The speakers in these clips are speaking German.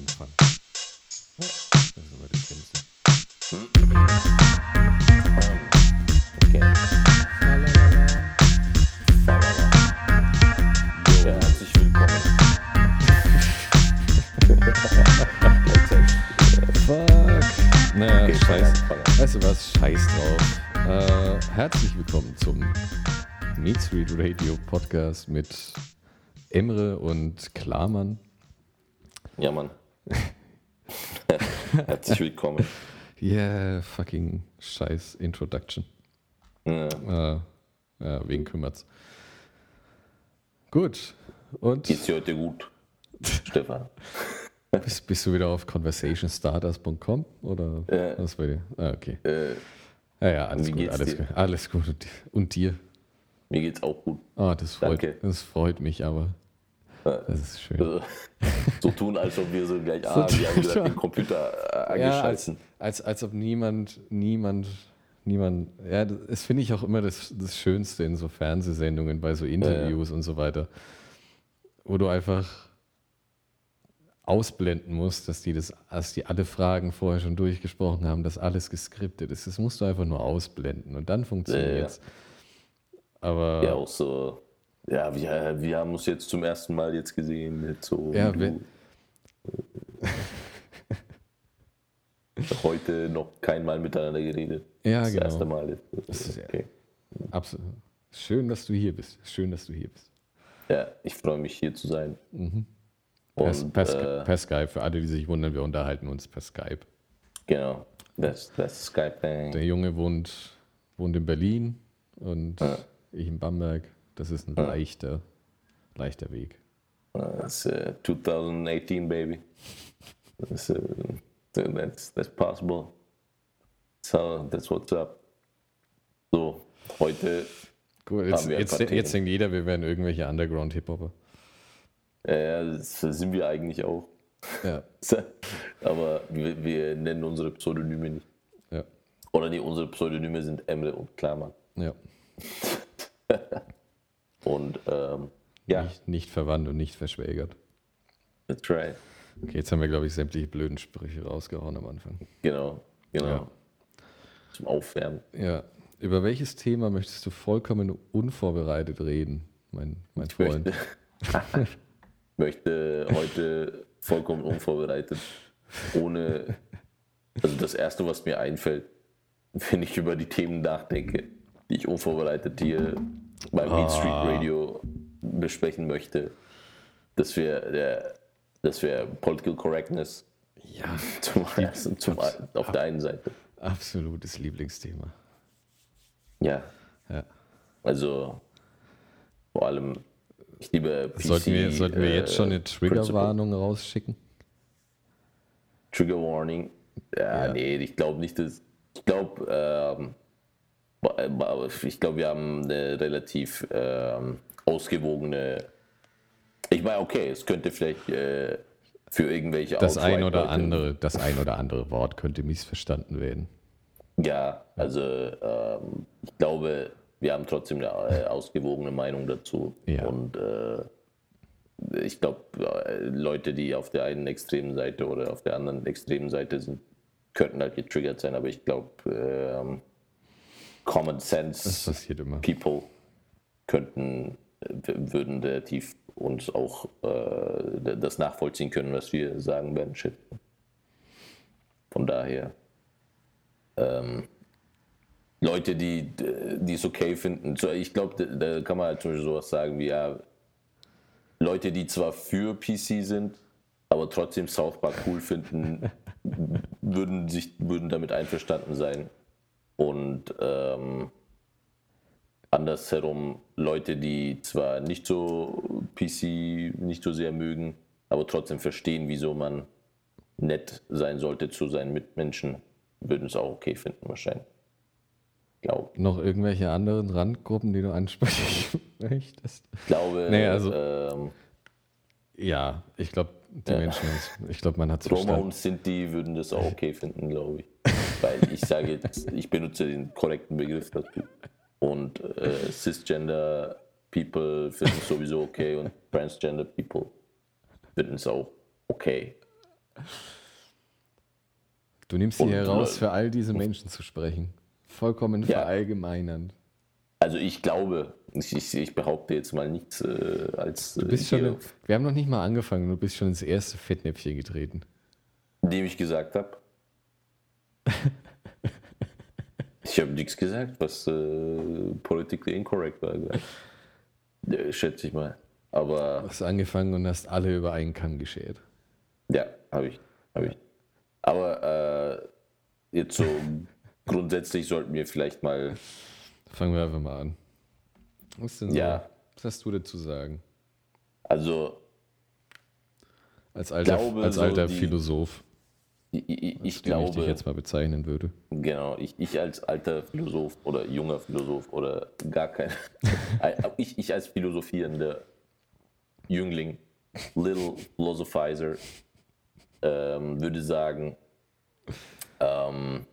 Anfang. Das ist immer das Schlimmste. Okay. Ja, herzlich willkommen. Fuck. Naja, Okay, scheiß. Weißt du was? Scheiß drauf. Äh, herzlich willkommen zum Meat Street Radio Podcast mit Emre und Klarmann. Ja, Mann. herzlich willkommen. Yeah, fucking scheiß Introduction. Ja. Äh, ja, wen kümmert's? Gut. Und Geht's dir heute gut, Stefan? bist, bist du wieder auf conversationstarters.com oder Ja. was bei dir? Ah, okay. Äh, Ja, ja, alles gut, alles. Alles gut. Und, und dir? mir geht's auch gut. Ah, das freut, Danke. das freut mich aber. Das ist schön. Äh, so tun, als ob wir so gleich, ah, wir haben gerade den Computer äh, Ja, als, angeschalten. als, als ob niemand, niemand, niemand, ja, das, finde ich auch immer das, das Schönste in so Fernsehsendungen, bei so Interviews und so weiter, wo du einfach ausblenden musst, dass die das, dass die alle Fragen vorher schon durchgesprochen haben, dass alles geskriptet ist. Das musst du einfach nur ausblenden und dann funktioniert's. Aber Ja, auch so. Ja, wir, wir haben uns jetzt zum ersten Mal jetzt gesehen. Mit so Ja, du. Heute noch kein Mal miteinander geredet. Ja, das genau. erste Mal. jetzt. ist ja- Okay. absolut. Schön, dass du hier bist. Schön, dass du hier bist. Ja, ich freue mich hier zu sein. Per, Und per, äh, per Skype, für alle, die sich wundern, wir unterhalten uns per Skype. genau, das, das Skype. Der Junge wohnt, wohnt in Berlin und ich in Bamberg. Das ist ein leichter, leichter Weg. Das ist äh, 2018, baby. Das, äh, that's, that's possible. So, that's what's up. So, heute Gut, jetzt, jetzt, jetzt denkt jeder, wir wären irgendwelche Underground-Hip-Hopper. äh, das sind wir eigentlich auch. Ja, Aber wir, wir nennen unsere Pseudonyme nicht. ja, Oder nee, unsere Pseudonyme sind Emre und Klarmann. ja. Und ähm, ja, Nicht, nicht verwandt und nicht verschwägert. that's right. Okay, jetzt haben wir, glaube ich, sämtliche blöden Sprüche rausgehauen am Anfang. Genau, genau. Ja. Zum Aufwärmen. Ja. Über welches Thema möchtest du vollkommen unvorbereitet reden, mein, mein Freund? Möchte, möchte heute vollkommen unvorbereitet, ohne. Also das Erste, was mir einfällt, wenn ich über die Themen nachdenke, die ich unvorbereitet hier beim Meat Street Ah. Radio besprechen möchte, das wäre der, das wäre Political Correctness Ja, zum, ersten, zum, auf der einen Seite. absolutes Lieblingsthema. Ja, Ja. also vor allem, ich liebe PC. Sollten wir, sollten wir jetzt schon äh, eine Triggerwarnung rausschicken? Trigger Warning. Ja, Ja. nee, ich glaube nicht, dass. Ich glaube, ähm, ich glaube, wir haben eine relativ ähm, ausgewogene. Ich meine, okay, es könnte vielleicht äh, für irgendwelche Das ein oder andere, das ein oder andere Wort könnte missverstanden werden. Ja, also ähm, ich glaube, wir haben trotzdem eine äh, ausgewogene Meinung dazu. Ja. Und äh, ich glaube, äh, Leute, die auf der einen extremen Seite oder auf der anderen extremen Seite sind, könnten halt getriggert sein. Aber ich glaube, ähm, Common Sense. People könnten, würden relativ uns auch äh, das nachvollziehen können, was wir sagen werden. Shit. Von daher. Ähm, Leute, die die es okay finden. So, Ich glaube, da, da kann man halt zum Beispiel sowas sagen wie ja, Leute, die zwar für PC sind, aber trotzdem South Park cool finden, würden sich würden damit einverstanden sein. Und ähm, andersherum Leute, die zwar nicht so PC nicht so sehr mögen, aber trotzdem verstehen, wieso man nett sein sollte zu seinen Mitmenschen, würden es auch okay finden wahrscheinlich. Glaub. Noch irgendwelche anderen Randgruppen, die du ansprechen möchtest? Ich glaube, Nee, also- ähm, Ja, ich glaube, die Menschen, ich glaube, man hat es Roma verstanden. und Sinti würden das auch okay finden, glaube ich. Weil ich sage jetzt, ich benutze den korrekten Begriff dazu. Und äh, Cisgender People finden es sowieso okay und Transgender People finden es auch okay. Du nimmst sie heraus, für all diese Menschen zu sprechen. Vollkommen ja. verallgemeinernd. Also ich glaube, ich, ich, ich behaupte jetzt mal nichts äh, als. Du bist schon, wir haben noch nicht mal angefangen, du bist schon ins erste Fettnäpfchen getreten. Dem ich gesagt habe. Ich habe nichts gesagt, was äh, politically incorrect war. Äh, schätze ich mal. Aber. Du hast angefangen und hast alle über einen Kamm geschert. Ja, habe ich. Hab ich. Aber äh, jetzt so grundsätzlich sollten wir vielleicht mal. Fangen wir einfach mal an. Was denn so? Ja. Was hast du dazu sagen? Also. Als alter, glaube, als alter so die, Philosoph. Ich, ich, ich glaube. ich dich jetzt mal bezeichnen würde. Genau, ich, ich als alter Philosoph oder junger Philosoph oder gar kein. ich, ich als philosophierender Jüngling, Little Philosophizer, ähm, würde sagen, ähm,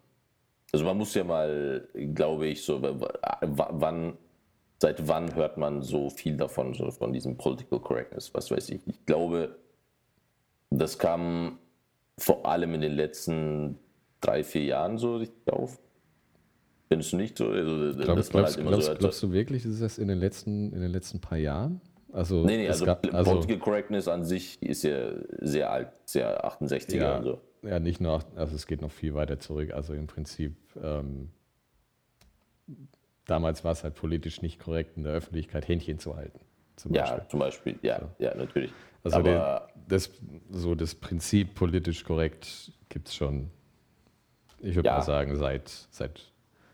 also man muss ja mal, glaube ich, so, wann, seit wann hört man so viel davon, so von diesem Political Correctness, was weiß ich. Ich glaube, das kam vor allem in den letzten drei, vier Jahren so richtig auf. Findest du nicht so? Also, Glaub, glaubst, halt glaubst, so glaubst, du wirklich, ist das in den letzten, in den letzten paar Jahren? Also, nee, nee, also, gab, also Political Correctness an sich ist ja sehr alt, sehr 68er ja, und so. Ja, nicht nur, also es geht noch viel weiter zurück. Also im Prinzip, ähm, damals war es halt politisch nicht korrekt, in der Öffentlichkeit Händchen zu halten. Zum ja, zum Beispiel, ja, so. ja, natürlich. Also Aber das, so das Prinzip politisch korrekt gibt es schon, ich würde ja. mal sagen, seit, seit,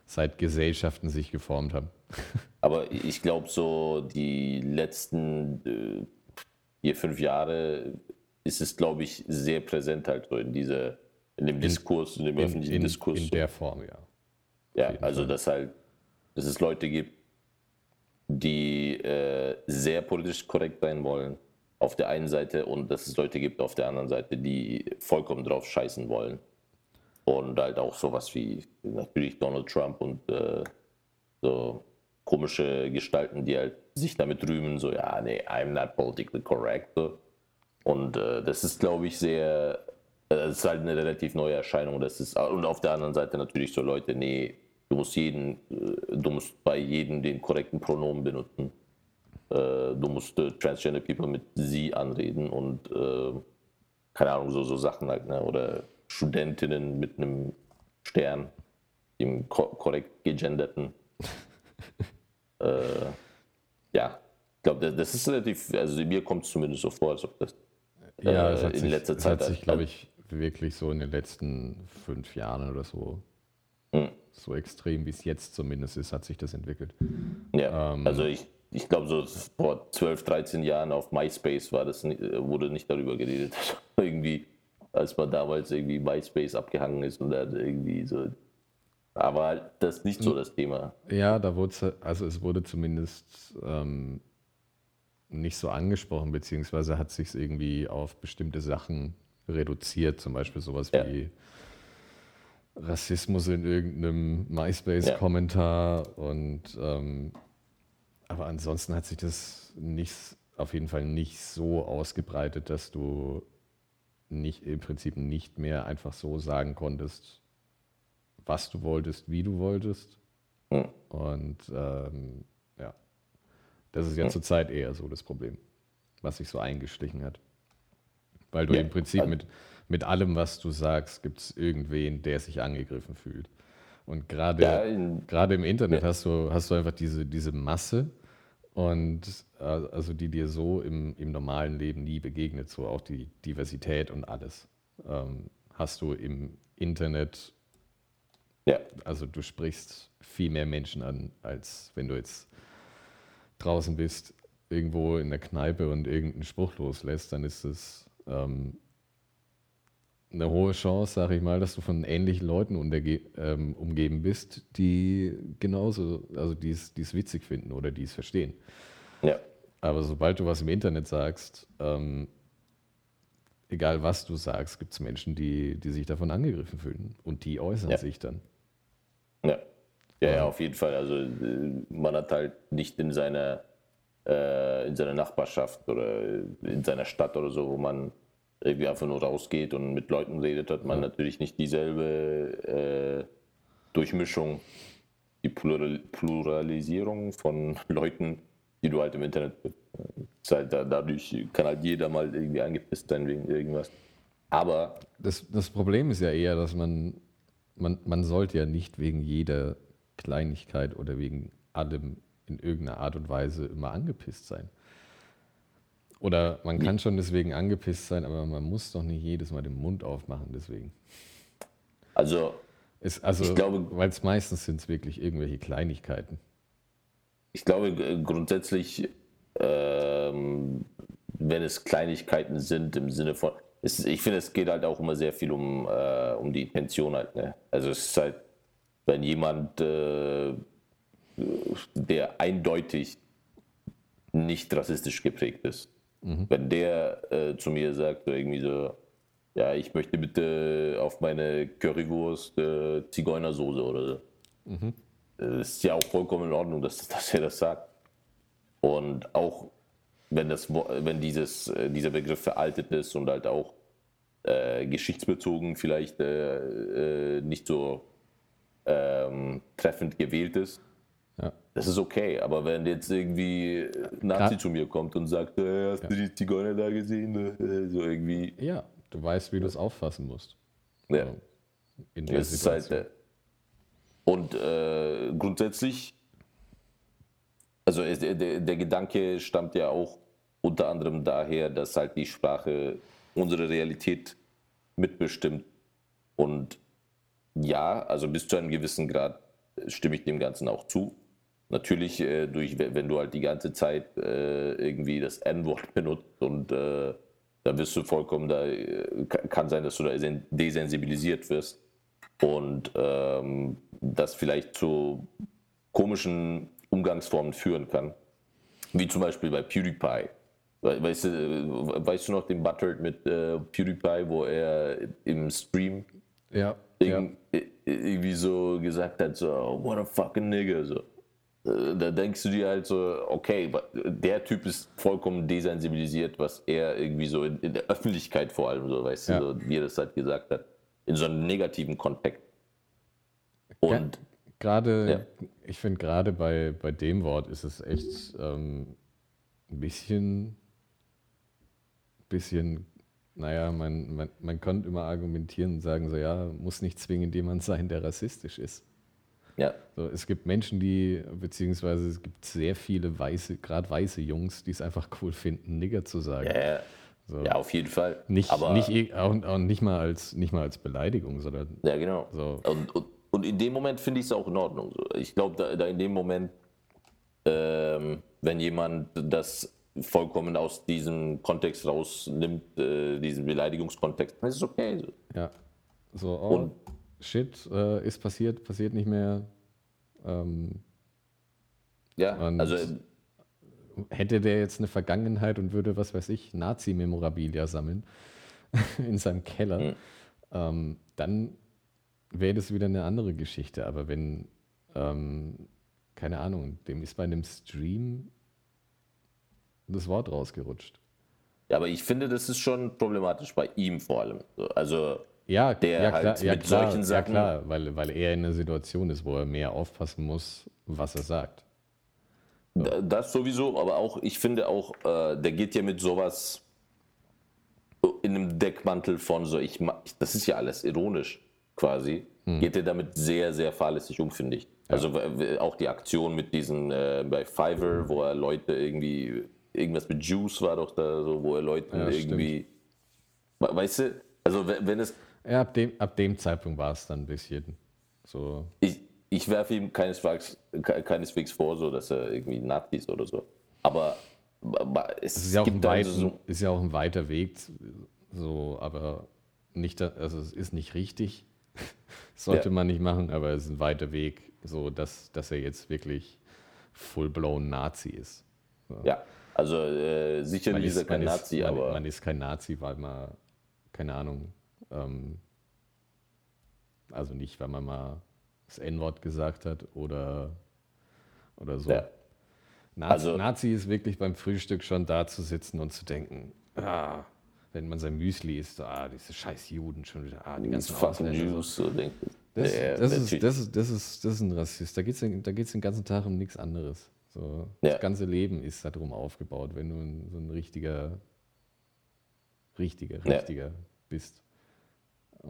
seit Gesellschaften sich geformt haben. Aber ich glaube, so die letzten äh, vier, fünf Jahre ist es, glaube ich, sehr präsent halt so in, diese, in dem Diskurs, in dem in, öffentlichen in, Diskurs. In der Form, ja. Ja, also Fall. dass halt, dass es Leute gibt, die äh, sehr politisch korrekt sein wollen auf der einen Seite und dass es Leute gibt auf der anderen Seite, die vollkommen drauf scheißen wollen. Und halt auch sowas wie natürlich Donald Trump und äh, so komische Gestalten, die halt sich damit rühmen, so, ja, nee, I'm not politically correct. Und äh, das ist, glaube ich, sehr, äh, das ist halt eine relativ neue Erscheinung. Das ist, und auf der anderen Seite natürlich so Leute, nee, du musst jeden, äh, du musst bei jedem den korrekten Pronomen benutzen. Äh, du musst äh, Transgender People mit sie anreden und äh, keine Ahnung, so, so Sachen halt, ne? Oder Studentinnen mit einem Stern, dem korrekt gegenderten. äh, ja, ich glaube, das ist relativ, also mir kommt es zumindest so vor, als ob das äh, ja, äh, in sich, letzter Zeit. Das hat sich, glaube ich, wirklich so in den letzten fünf Jahren oder so, hm. so extrem wie es jetzt zumindest ist, hat sich das entwickelt. Ja, ähm, also ich, ich glaube, so vor 12, 13 Jahren auf MySpace war das, wurde nicht darüber geredet. irgendwie, als man damals irgendwie MySpace abgehangen ist und dann irgendwie so aber das ist nicht so hm. das Thema. Ja, da wurde also es wurde zumindest ähm, nicht so angesprochen, beziehungsweise hat sich irgendwie auf bestimmte Sachen reduziert, zum Beispiel sowas ja. wie Rassismus in irgendeinem MySpace-Kommentar ja. und ähm, aber ansonsten hat sich das nicht, auf jeden Fall nicht so ausgebreitet, dass du nicht im Prinzip nicht mehr einfach so sagen konntest, was du wolltest, wie du wolltest. Mhm. Und ähm, ja, das ist ja mhm. zurzeit eher so das Problem, was sich so eingeschlichen hat. Weil du ja, im Prinzip also mit, mit allem, was du sagst, gibt es irgendwen, der sich angegriffen fühlt. Und gerade ja, im Internet ja. hast, du, hast du einfach diese, diese Masse und äh, also die dir so im, im normalen Leben nie begegnet, so auch die Diversität und alles. Ähm, hast du im Internet ja. Also du sprichst viel mehr Menschen an, als wenn du jetzt draußen bist, irgendwo in der Kneipe und irgendeinen Spruch loslässt, dann ist es ähm, eine hohe Chance, sage ich mal, dass du von ähnlichen Leuten ähm, umgeben bist, die genauso, also die es witzig finden oder die es verstehen. Ja. Aber sobald du was im Internet sagst, ähm, egal was du sagst, gibt es Menschen, die, die sich davon angegriffen fühlen und die äußern ja. sich dann. Ja. Ja, ja, auf jeden Fall. Also äh, man hat halt nicht in seiner, äh, in seiner Nachbarschaft oder in seiner Stadt oder so, wo man irgendwie einfach nur rausgeht und mit Leuten redet, hat man natürlich nicht dieselbe äh, Durchmischung, die Plural Pluralisierung von Leuten, die du halt im Internet halt dadurch kann halt jeder mal irgendwie angepisst sein wegen irgendwas. Aber das, das Problem ist ja eher, dass man, man, man sollte ja nicht wegen jeder Kleinigkeit oder wegen allem in irgendeiner Art und Weise immer angepisst sein. Oder man kann schon deswegen angepisst sein, aber man muss doch nicht jedes Mal den Mund aufmachen deswegen. Also, es, also ich glaube, weil es meistens sind es wirklich irgendwelche Kleinigkeiten. Ich glaube grundsätzlich, ähm, wenn es Kleinigkeiten sind im Sinne von, es, ich finde, es geht halt auch immer sehr viel um, äh, um die Intention halt. Ne? Also es ist halt, wenn jemand, äh, der eindeutig nicht rassistisch geprägt ist, mhm. wenn der äh, zu mir sagt, irgendwie so, ja, ich möchte bitte auf meine Currywurst äh, Zigeunersoße oder so. Mhm. Das ist ja auch vollkommen in Ordnung, dass, dass er das sagt. Und auch wenn, das, wenn dieses, äh, dieser Begriff veraltet ist und halt auch äh, geschichtsbezogen vielleicht äh, äh, nicht so ähm, treffend gewählt ist, ja. das ist okay. Aber wenn jetzt irgendwie Nazi ja. zu mir kommt und sagt, äh, hast ja. du die Zigeuner da gesehen? Äh, so irgendwie. Ja, du weißt, wie du es auffassen musst. Ja. Also in der das Situation. Ist halt, und grundsätzlich also der, der, Gedanke stammt ja auch unter anderem daher, dass halt die Sprache unsere Realität mitbestimmt. Und ja, also bis zu einem gewissen Grad stimme ich dem Ganzen auch zu. Natürlich, äh, durch, wenn du halt die ganze Zeit äh, irgendwie das N-Wort benutzt und äh, da bist du vollkommen, da äh, kann sein, dass du da desensibilisiert wirst und ähm, das vielleicht zu komischen Umgangsformen führen kann. Wie zum Beispiel bei PewDiePie. Weißt du, weißt du noch den Butthurt mit äh, PewDiePie, wo er im Stream ja, ja. irgendwie so gesagt hat, so, oh, what a fucking nigga. So. Äh, da denkst du dir halt so, okay, der Typ ist vollkommen desensibilisiert, was er irgendwie so in, in der Öffentlichkeit vor allem so, weißt ja. du, so, wie er das halt gesagt hat, in so einem negativen Kontext. Und Gerade, ja. ich finde gerade bei, bei dem Wort ist es echt ähm, ein bisschen, bisschen, naja, man, man, man könnte immer argumentieren und sagen, so ja, muss nicht zwingend jemand sein, der rassistisch ist. Ja. So, es gibt Menschen, die, beziehungsweise es gibt sehr viele weiße, gerade weiße Jungs, die es einfach cool finden, Nigger zu sagen. Ja, ja. So. ja auf jeden Fall. Nicht, Aber nicht, auch, auch nicht, mal als, nicht mal als Beleidigung, sondern. Ja, genau. So. Und, und und in dem Moment finde ich es auch in Ordnung. Ich glaube, da, da, in dem Moment, ähm, wenn jemand das vollkommen aus diesem Kontext rausnimmt, äh, diesen Beleidigungskontext, dann ist es okay. Ja. So, oh, Und, shit, äh, ist passiert, passiert nicht mehr. Ähm, ja, also. Hätte der jetzt eine Vergangenheit und würde, was weiß ich, Nazi-Memorabilia sammeln in seinem Keller, mhm. ähm, dann wäre das wieder eine andere Geschichte. Aber wenn, ähm, keine Ahnung, dem ist bei einem Stream das Wort rausgerutscht. Ja, aber ich finde, das ist schon problematisch bei ihm vor allem. Also ja, der ja, halt klar, mit klar, solchen Sachen. Ja, klar, weil, weil er in einer Situation ist, wo er mehr aufpassen muss, was er sagt. So. Das sowieso, aber auch, ich finde auch, äh, der geht ja mit sowas in einem Deckmantel von so, ich, das ist ja alles ironisch quasi, hm. geht er damit sehr, sehr fahrlässig um, finde ich. Ja. Also auch die Aktion mit diesen äh, bei Fiverr, wo er Leute irgendwie, irgendwas mit Juice war doch da so, wo er Leute ja, irgendwie, stimmt. weißt du, also wenn es... Ja, ab dem, ab dem Zeitpunkt war es dann ein bisschen so... Ich, ich werfe ihm keineswegs, keineswegs vor, so, dass er irgendwie Nazi ist oder so. Aber es ist ja, auch ein weit, so ist ja auch ein weiter Weg, so, aber nicht, also es ist nicht richtig. Sollte ja. man nicht machen, aber es ist ein weiter Weg, so dass, dass er jetzt wirklich full-blown Nazi ist. So. Ja, also äh, sicherlich ist er kein Nazi, ist, aber. Man ist kein Nazi, weil man, keine Ahnung, ähm, also nicht, weil man mal das N-Wort gesagt hat oder, oder so. Ja. Nazi, also, Nazi ist wirklich beim Frühstück schon da zu sitzen und zu denken, ah, wenn man sein Müsli isst, ah, diese scheiß Juden schon wieder, ah, die ganzen Ausländer, so. Jews, so denke ich. Das, Ja, das, ist, das, ist, das, ist, das ist ein Rassist. Da geht es den, da geht's den ganzen Tag um nichts anderes. So, Ja. Das ganze Leben ist darum aufgebaut, wenn du ein, so ein richtiger, richtiger, Ja. richtiger bist.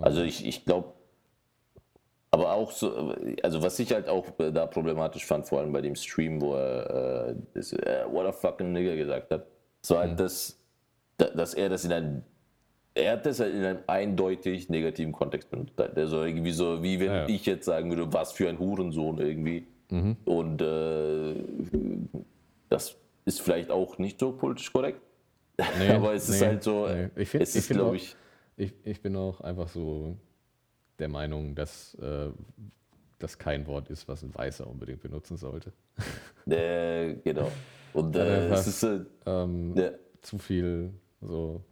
Also ich, ich glaube, aber auch so, also was ich halt auch da problematisch fand, vor allem bei dem Stream, wo er äh, das, äh, what a fucking nigger gesagt hat, das war halt das, da- dass er das in einem, er hat das halt in einem eindeutig negativen Kontext benutzt. Der so irgendwie so, wie wenn Ja, ich jetzt sagen würde, was für ein Hurensohn irgendwie. Und äh, das ist vielleicht auch nicht so politisch korrekt. Nee, aber es ist nee, halt so, nee. Ich find- es ich ist, glaube ich, Ich, ich bin auch einfach so der Meinung, dass äh, das kein Wort ist, was ein Weißer unbedingt benutzen sollte. äh, genau. Und äh, einfach- es ist, äh, Ähm, ja, zu viel so.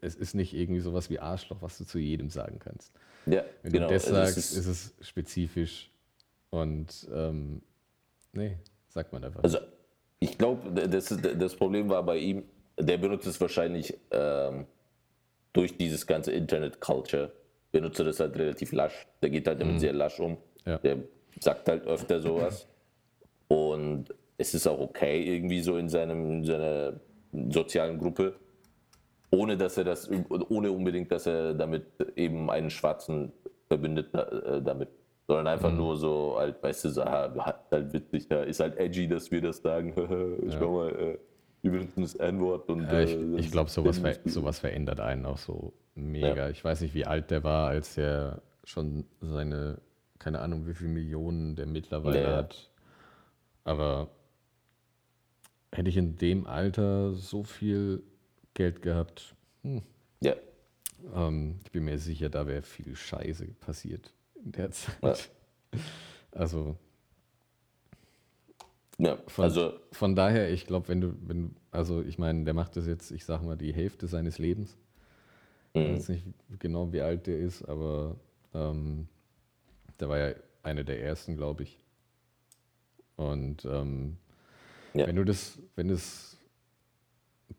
Es ist nicht irgendwie sowas wie Arschloch, was du zu jedem sagen kannst. ja, Wenn genau. du das also es sagst, ist, ist es spezifisch und ähm, nee, sagt man einfach. also ich glaube, das, das Problem war bei ihm, der benutzt es wahrscheinlich ähm, durch dieses ganze Internet-Culture, benutzt er das halt relativ lasch. Der geht halt damit sehr lasch um. Mhm. Ja. Der sagt halt öfter sowas. Und es ist auch okay, irgendwie so in, seinem, in seiner sozialen Gruppe, ohne dass er das, ohne unbedingt, dass er damit eben einen Schwarzen verbindet äh, damit. Sondern einfach Mhm. nur so, halt, weißt du, so, halt witzig, ja, ist halt edgy, dass wir das sagen. Schau mal, äh, wir benutzen das N-Wort und Ja, ich äh, ich glaube, sowas, ver sowas verändert einen auch so mega. Ich weiß nicht, wie alt der war, als er schon seine, keine Ahnung, wie viele Millionen der mittlerweile Ja. hat. Aber hätte ich in dem Alter so viel Geld gehabt, Ja, ähm, ich bin mir sicher, da wäre viel Scheiße passiert in der Zeit. Ja. Also ja, Von, also von daher, ich glaube, wenn du, wenn du, also ich meine, der macht das jetzt, ich sag mal, die Hälfte seines Lebens. Ich Mhm. weiß nicht genau, wie alt der ist, aber ähm, der war ja einer der ersten, glaube ich. Und ähm, Ja. wenn du das, wenn es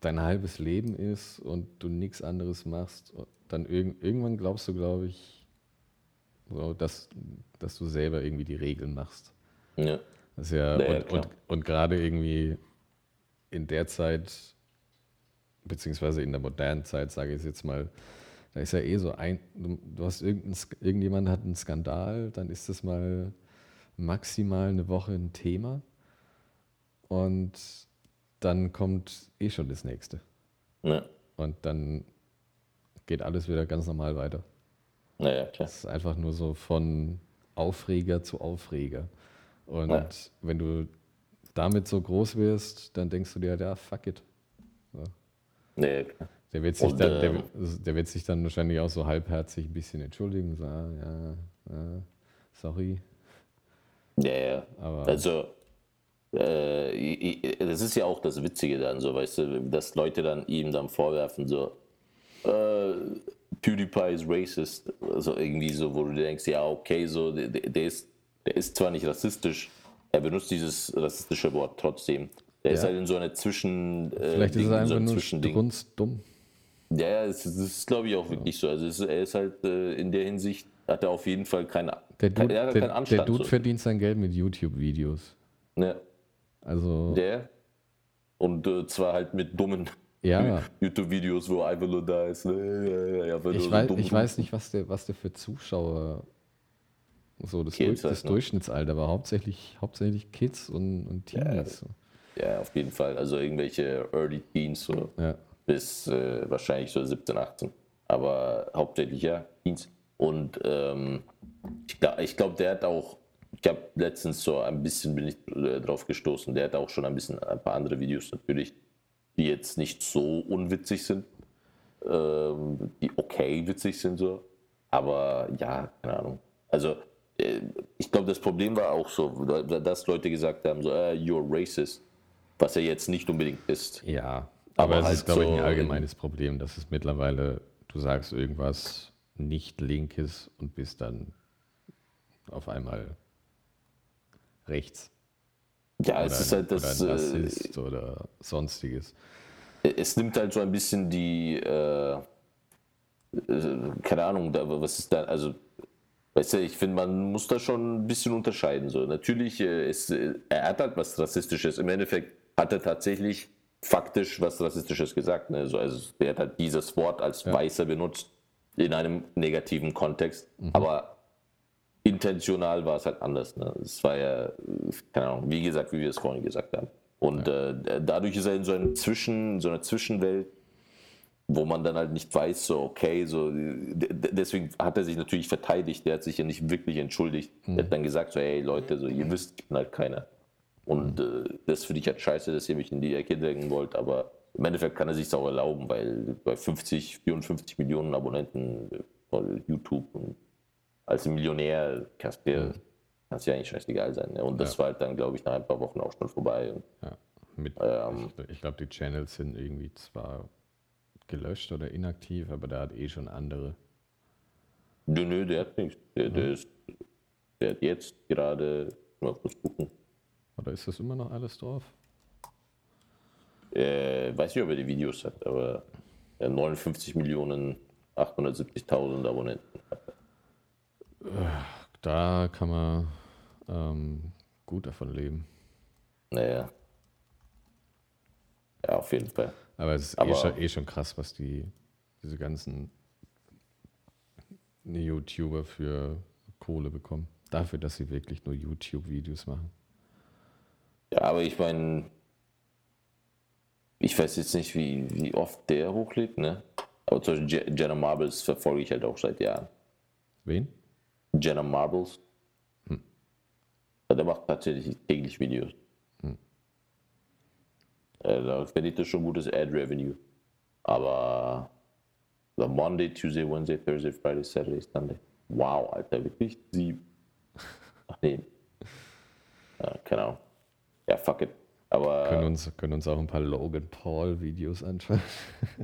dein halbes Leben ist und du nichts anderes machst, dann irg irgendwann glaubst du, glaube ich, so, dass, dass du selber irgendwie die Regeln machst. ja, Das ist ja, Ja, ja, und, und, und gerade irgendwie in der Zeit, beziehungsweise in der modernen Zeit, sage ich es jetzt mal, da ist ja eh so ein, du, hast irgendein, irgendjemand hat einen Skandal, dann ist das mal maximal eine Woche ein Thema und dann kommt eh schon das nächste. ja, Und dann geht alles wieder ganz normal weiter. ja, ja, klar. Das ist einfach nur so von Aufreger zu Aufreger. Und Ja. wenn du damit so groß wirst, dann denkst du dir, ja, fuck it. Ja, ja, klar. Der wird sich, Und, dann, der, ähm, der wird sich dann wahrscheinlich auch so halbherzig ein bisschen entschuldigen, so, ah, ja, ja, sorry. Ja, ja. Aber Also, äh, das ist ja auch das Witzige dann, so, weißt du, dass Leute dann ihm dann vorwerfen, so, äh, PewDiePie ist racist. Also irgendwie so, wo du denkst, ja, okay, so, der, der, ist, der ist zwar nicht rassistisch, er benutzt dieses rassistische Wort trotzdem. Der ist Ja. halt in so einer Zwischen. Äh, vielleicht ist Ding, er in so einfach einem nur strunzdumm. Ja, ja, es ist, das ist glaube ich auch wirklich so. Also ist, er ist halt äh, in der Hinsicht, hat er auf jeden Fall keine, Der kein, Dude, hat der, keinen der. Dude so. verdient sein Geld mit YouTube-Videos. Ja, Also, der. Und äh, zwar halt mit dummen ja. YouTube-Videos, wo einfach nur da ist. ne? Ja, einfach Ich weiß, dumm ich weiß nicht, was der, was der für Zuschauer, so das, Kids Durch, halt, das ne? Durchschnittsalter war, hauptsächlich, hauptsächlich Kids und, und Teenies. so. Ja, auf jeden Fall. Also irgendwelche Early Teens so Ja. bis äh, wahrscheinlich so 17, 18. Aber hauptsächlich ja, Teens. Und ähm, ich glaube, ich glaub, der hat auch, ich habe letztens so ein bisschen bin ich äh, drauf gestoßen, der hat auch schon ein bisschen ein paar andere Videos natürlich, die jetzt nicht so unwitzig sind, ähm, die okay witzig sind so. Aber ja, keine Ahnung. Also ich glaube, das Problem war auch so, dass Leute gesagt haben, so, äh, you're racist, was er jetzt nicht unbedingt ist. Ja, Aber aber, es halt ist, glaube ich, ein so allgemeines Problem, dass es mittlerweile, du sagst irgendwas nicht Linkes und bist dann auf einmal rechts. Ja, Oder, es ist halt das. oder Äh, Rassist oder sonstiges. es nimmt halt so ein bisschen die, äh, äh keine Ahnung, was ist da, also, weißt du, ich finde, man muss da schon ein bisschen unterscheiden. So. Natürlich, äh, ist, er hat halt was Rassistisches. Im Endeffekt hat er tatsächlich faktisch was Rassistisches gesagt. Ne? So, also, er hat halt dieses Wort als ja. Weißer benutzt in einem negativen Kontext. Mhm. Aber intentional war es halt anders. Ne? Es war ja, keine Ahnung, wie gesagt, wie wir es vorhin gesagt haben. Und ja. äh, dadurch ist er in so, einem Zwischen, so einer Zwischenwelt, wo man dann halt nicht weiß, so okay, so deswegen hat er sich natürlich verteidigt, der hat sich ja nicht wirklich entschuldigt. Mhm. Er hat dann gesagt, so hey Leute, so ihr wisst, ich bin halt keiner. Und mhm. äh, das finde ich halt scheiße, dass ihr mich in die Ecke drängen wollt, aber im Endeffekt kann er sich auch erlauben, weil bei 50, 54 Millionen Abonnenten von YouTube und als Millionär kannst du mhm kann es ja eigentlich scheißegal sein. Ne? Und das ja. war halt dann, glaube ich, nach ein paar Wochen auch schon vorbei. Und, ja. Mit, ähm, ich, ich glaube, die Channels sind irgendwie zwar gelöscht oder inaktiv, aber der hat eh schon andere. Nö, nö, der hat nichts. Der, der, ist, der hat jetzt gerade, mal kurz gucken. Oder ist das immer noch alles drauf? Äh, weiß nicht, ob er die Videos hat, aber 59 Millionen 870.000 Abonnenten hat. Da kann man ähm, gut davon leben. Naja. Ja, auf jeden Fall. Aber es ist eh Aber eh, schon, eh schon krass, was die, diese ganzen YouTuber für Kohle bekommen. Dafür, dass sie wirklich nur YouTube-Videos machen. Ja, aber ich meine, ich weiß jetzt nicht, wie, wie oft der hochlädt, ne? Aber zum Beispiel Jenna Marbles verfolge ich halt auch seit Jahren. Wen? Jenna Marbles. Hm. Der macht tatsächlich täglich Videos. Äh, da verdient er schon gutes Ad-Revenue. Aber the Monday, Tuesday, Wednesday, Thursday, Friday, Saturday, Sunday. Wow, Alter, wirklich sieben. Ach nee. Ja, keine Ahnung. Ja, fuck it. Aber. Können uns, können uns auch ein paar Logan Paul Videos anschauen.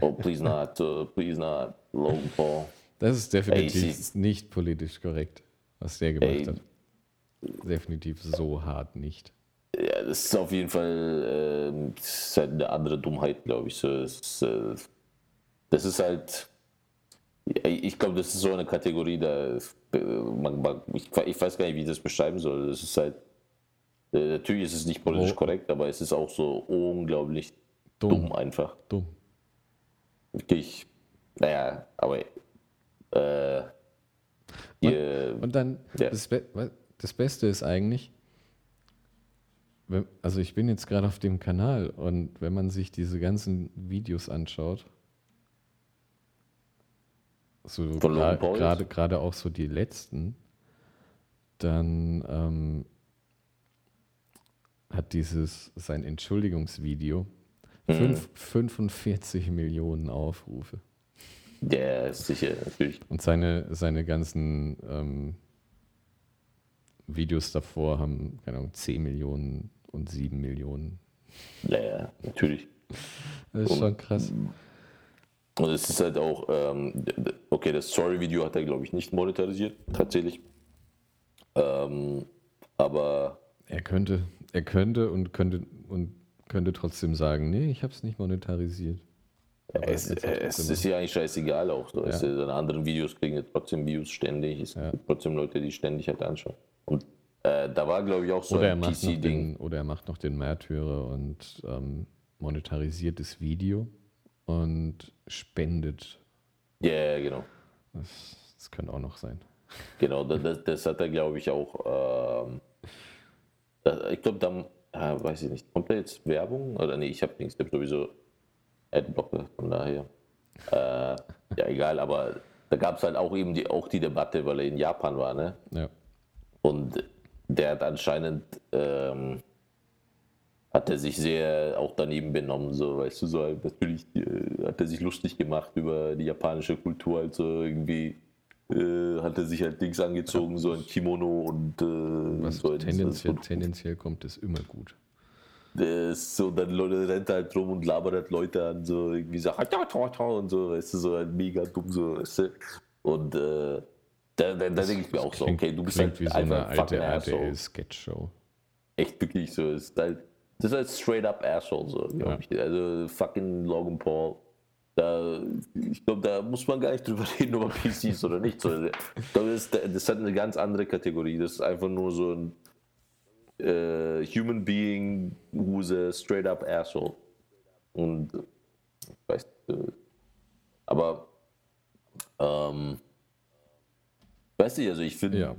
oh, please not, uh, please not. Logan Paul. Das ist definitiv Ey, nicht politisch korrekt, was der gemacht Ey, hat. Definitiv so hart nicht. Das ist auf jeden Fall äh, ist halt eine andere Dummheit, glaube ich. So, das, ist, äh, das ist halt. Ich glaube, das ist so eine Kategorie, da man, man, ich, ich, weiß gar nicht, wie ich das beschreiben soll. Das ist halt. Äh, natürlich ist es nicht politisch oh. korrekt, aber es ist auch so unglaublich dumm, dumm einfach. Dumm. Wirklich. Naja, aber äh, und, und, dann, ja. das, Be das Beste ist eigentlich, also ich bin jetzt gerade auf dem Kanal und wenn man sich diese ganzen Videos anschaut, so gerade gerade auch so die letzten, dann ähm, hat dieses sein Entschuldigungsvideo mhm. 45 Millionen Aufrufe. Der ist sicher, natürlich. Und seine, seine ganzen ähm, Videos davor haben, keine Ahnung, 10 Millionen und 7 Millionen. Ja, ja, natürlich. Das ist schon krass. Und es ist halt auch, ähm, okay, das Story-Video hat er, glaube ich, nicht monetarisiert, tatsächlich. Ähm, aber. Er könnte, er könnte und könnte und könnte trotzdem sagen, nee, ich habe es nicht monetarisiert. Es, es ist ja eigentlich scheißegal auch. So. Ja. seine anderen Videos kriegen ja trotzdem Views ständig. Es ja. gibt trotzdem Leute, die ständig halt anschauen. Äh, da war, glaube ich, auch so oder ein PC-Ding. Oder er macht noch den Märtyrer und ähm, monetarisiert das Video und spendet. Ja, yeah, genau. Das, das könnte auch noch sein. Genau, das, das hat er, glaube ich, auch. Ähm, das, ich glaube, da, äh, weiß ich nicht, kommt da jetzt Werbung? Oder nee, ich habe nichts. Ich habe sowieso Adblocker, von daher. Äh, ja, egal, aber da gab es halt auch eben die, auch die Debatte, weil er in Japan war, ne? Ja. Und der hat anscheinend, ähm, hat er sich sehr auch daneben benommen, so, weißt du, so natürlich äh, hat er sich lustig gemacht über die japanische Kultur, also irgendwie äh, hat er sich halt Dings angezogen, so ein Kimono und äh, Was so tendenziell, tendenziell kommt es immer gut. Das so, dann rennt er halt rum und labert halt Leute an, so irgendwie so, und so, weißt du, so ein mega dumm, so, weißt du. Und äh, da, da, da denke ich mir auch so, okay, du bist halt wie so eine alte RTL-Sketch-Show. Echt wirklich so, ist halt das ist halt straight up Asshole, so, ja. ich. Also fucking Logan Paul. Da, ich glaube, da muss man gar nicht drüber reden, ob er PC ist oder nicht. So, ich glaube, das, das hat eine ganz andere Kategorie. Das ist einfach nur so ein äh, Human Being who's a straight up Asshole. Und weiß, äh, aber ähm, weißt du, also ich finde, ja.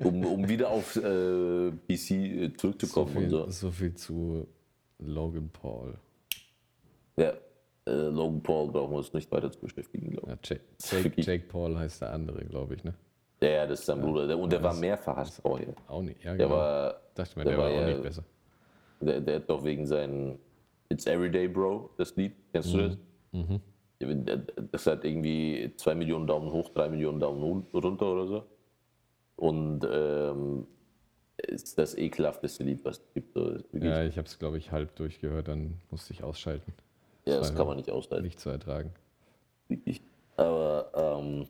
um, um wieder auf äh, PC äh, zurückzukommen. So viel, so. so viel zu Logan Paul. Ja, äh, Logan Paul brauchen wir uns nicht weiter zu beschäftigen, glaube ich. Ja, Jake, Jake, Jake, Paul heißt der andere, glaube ich, ne? Ja, ja, das ist sein Bruder. Und der war mehr verhasst vorher. Auch nicht, ja, genau. Der war, Dachte mir, der, der war, war, auch nicht besser. Der, der hat doch wegen seinen It's Everyday Bro, das Lied, kennst du das? Mhm. Das hat irgendwie 2 Millionen Daumen hoch, 3 Millionen Daumen runter oder so. Und ähm, ist das ekelhafteste Lied, was es gibt. ja, ich habe es, glaube ich, halb durchgehört, dann musste ich ausschalten. Das ja, das kann man nicht aushalten. Nicht zu ertragen. Wirklich. Aber ähm,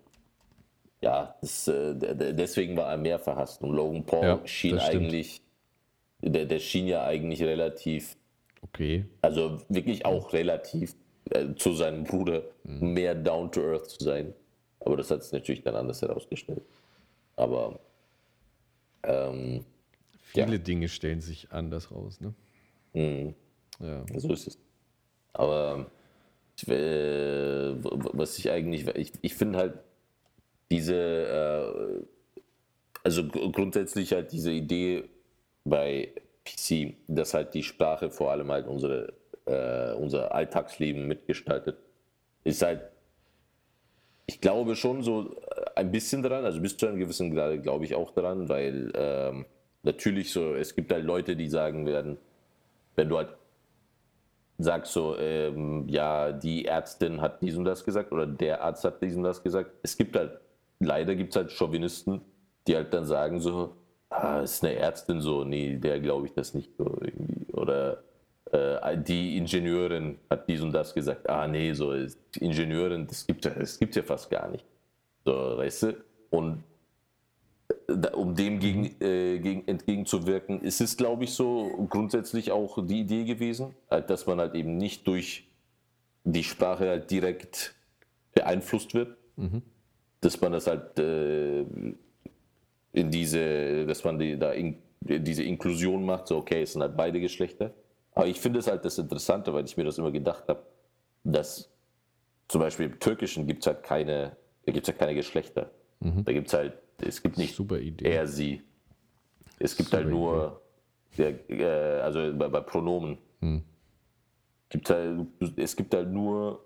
ja, das, äh, deswegen war er mehr verhasst. Und Logan Paul ja, schien eigentlich, der, der schien ja eigentlich relativ, okay. also wirklich auch relativ äh, zu seinem Bruder mhm. mehr down to earth zu sein. Aber das hat es natürlich dann anders herausgestellt. Aber ähm, viele ja. Dinge stellen sich anders raus, ne? Mhm. Ja. So ist es. Aber äh, was ich eigentlich, ich, ich finde halt diese, äh, also grundsätzlich halt diese Idee bei PC, dass halt die Sprache vor allem halt unsere, äh, unser Alltagsleben mitgestaltet, ist halt, ich glaube schon so ein bisschen daran, also bis zu einem gewissen Grad glaube ich auch daran, weil ähm, natürlich so, es gibt halt Leute, die sagen werden, wenn du halt sagst so, ähm, ja, die Ärztin hat dies und das gesagt oder der Arzt hat dies und das gesagt. Es gibt halt, leider gibt es halt Chauvinisten, die halt dann sagen so, ah, ist eine Ärztin so, nee, der glaube ich das nicht so irgendwie. Oder äh, die Ingenieurin hat dies und das gesagt, ah nee, so Ingenieurin, das gibt das gibt ja fast gar nicht. So, weißt du? Und um dem gegen, äh, gegen, entgegenzuwirken, ist es, glaube ich, so grundsätzlich auch die Idee gewesen, halt, dass man halt eben nicht durch die Sprache halt direkt beeinflusst wird, mhm. dass man das halt äh, in diese, dass man die, da in, diese Inklusion macht, so okay, es sind halt beide Geschlechter. Aber ich finde es halt das Interessante, weil ich mir das immer gedacht habe, dass zum Beispiel im Türkischen gibt es halt keine, da gibt es halt keine Geschlechter. Mhm. Da gibt es halt es gibt nicht Super Idee. er, sie. Es gibt Super halt nur, der, äh, also bei, bei Pronomen, hm. gibt halt, es gibt halt nur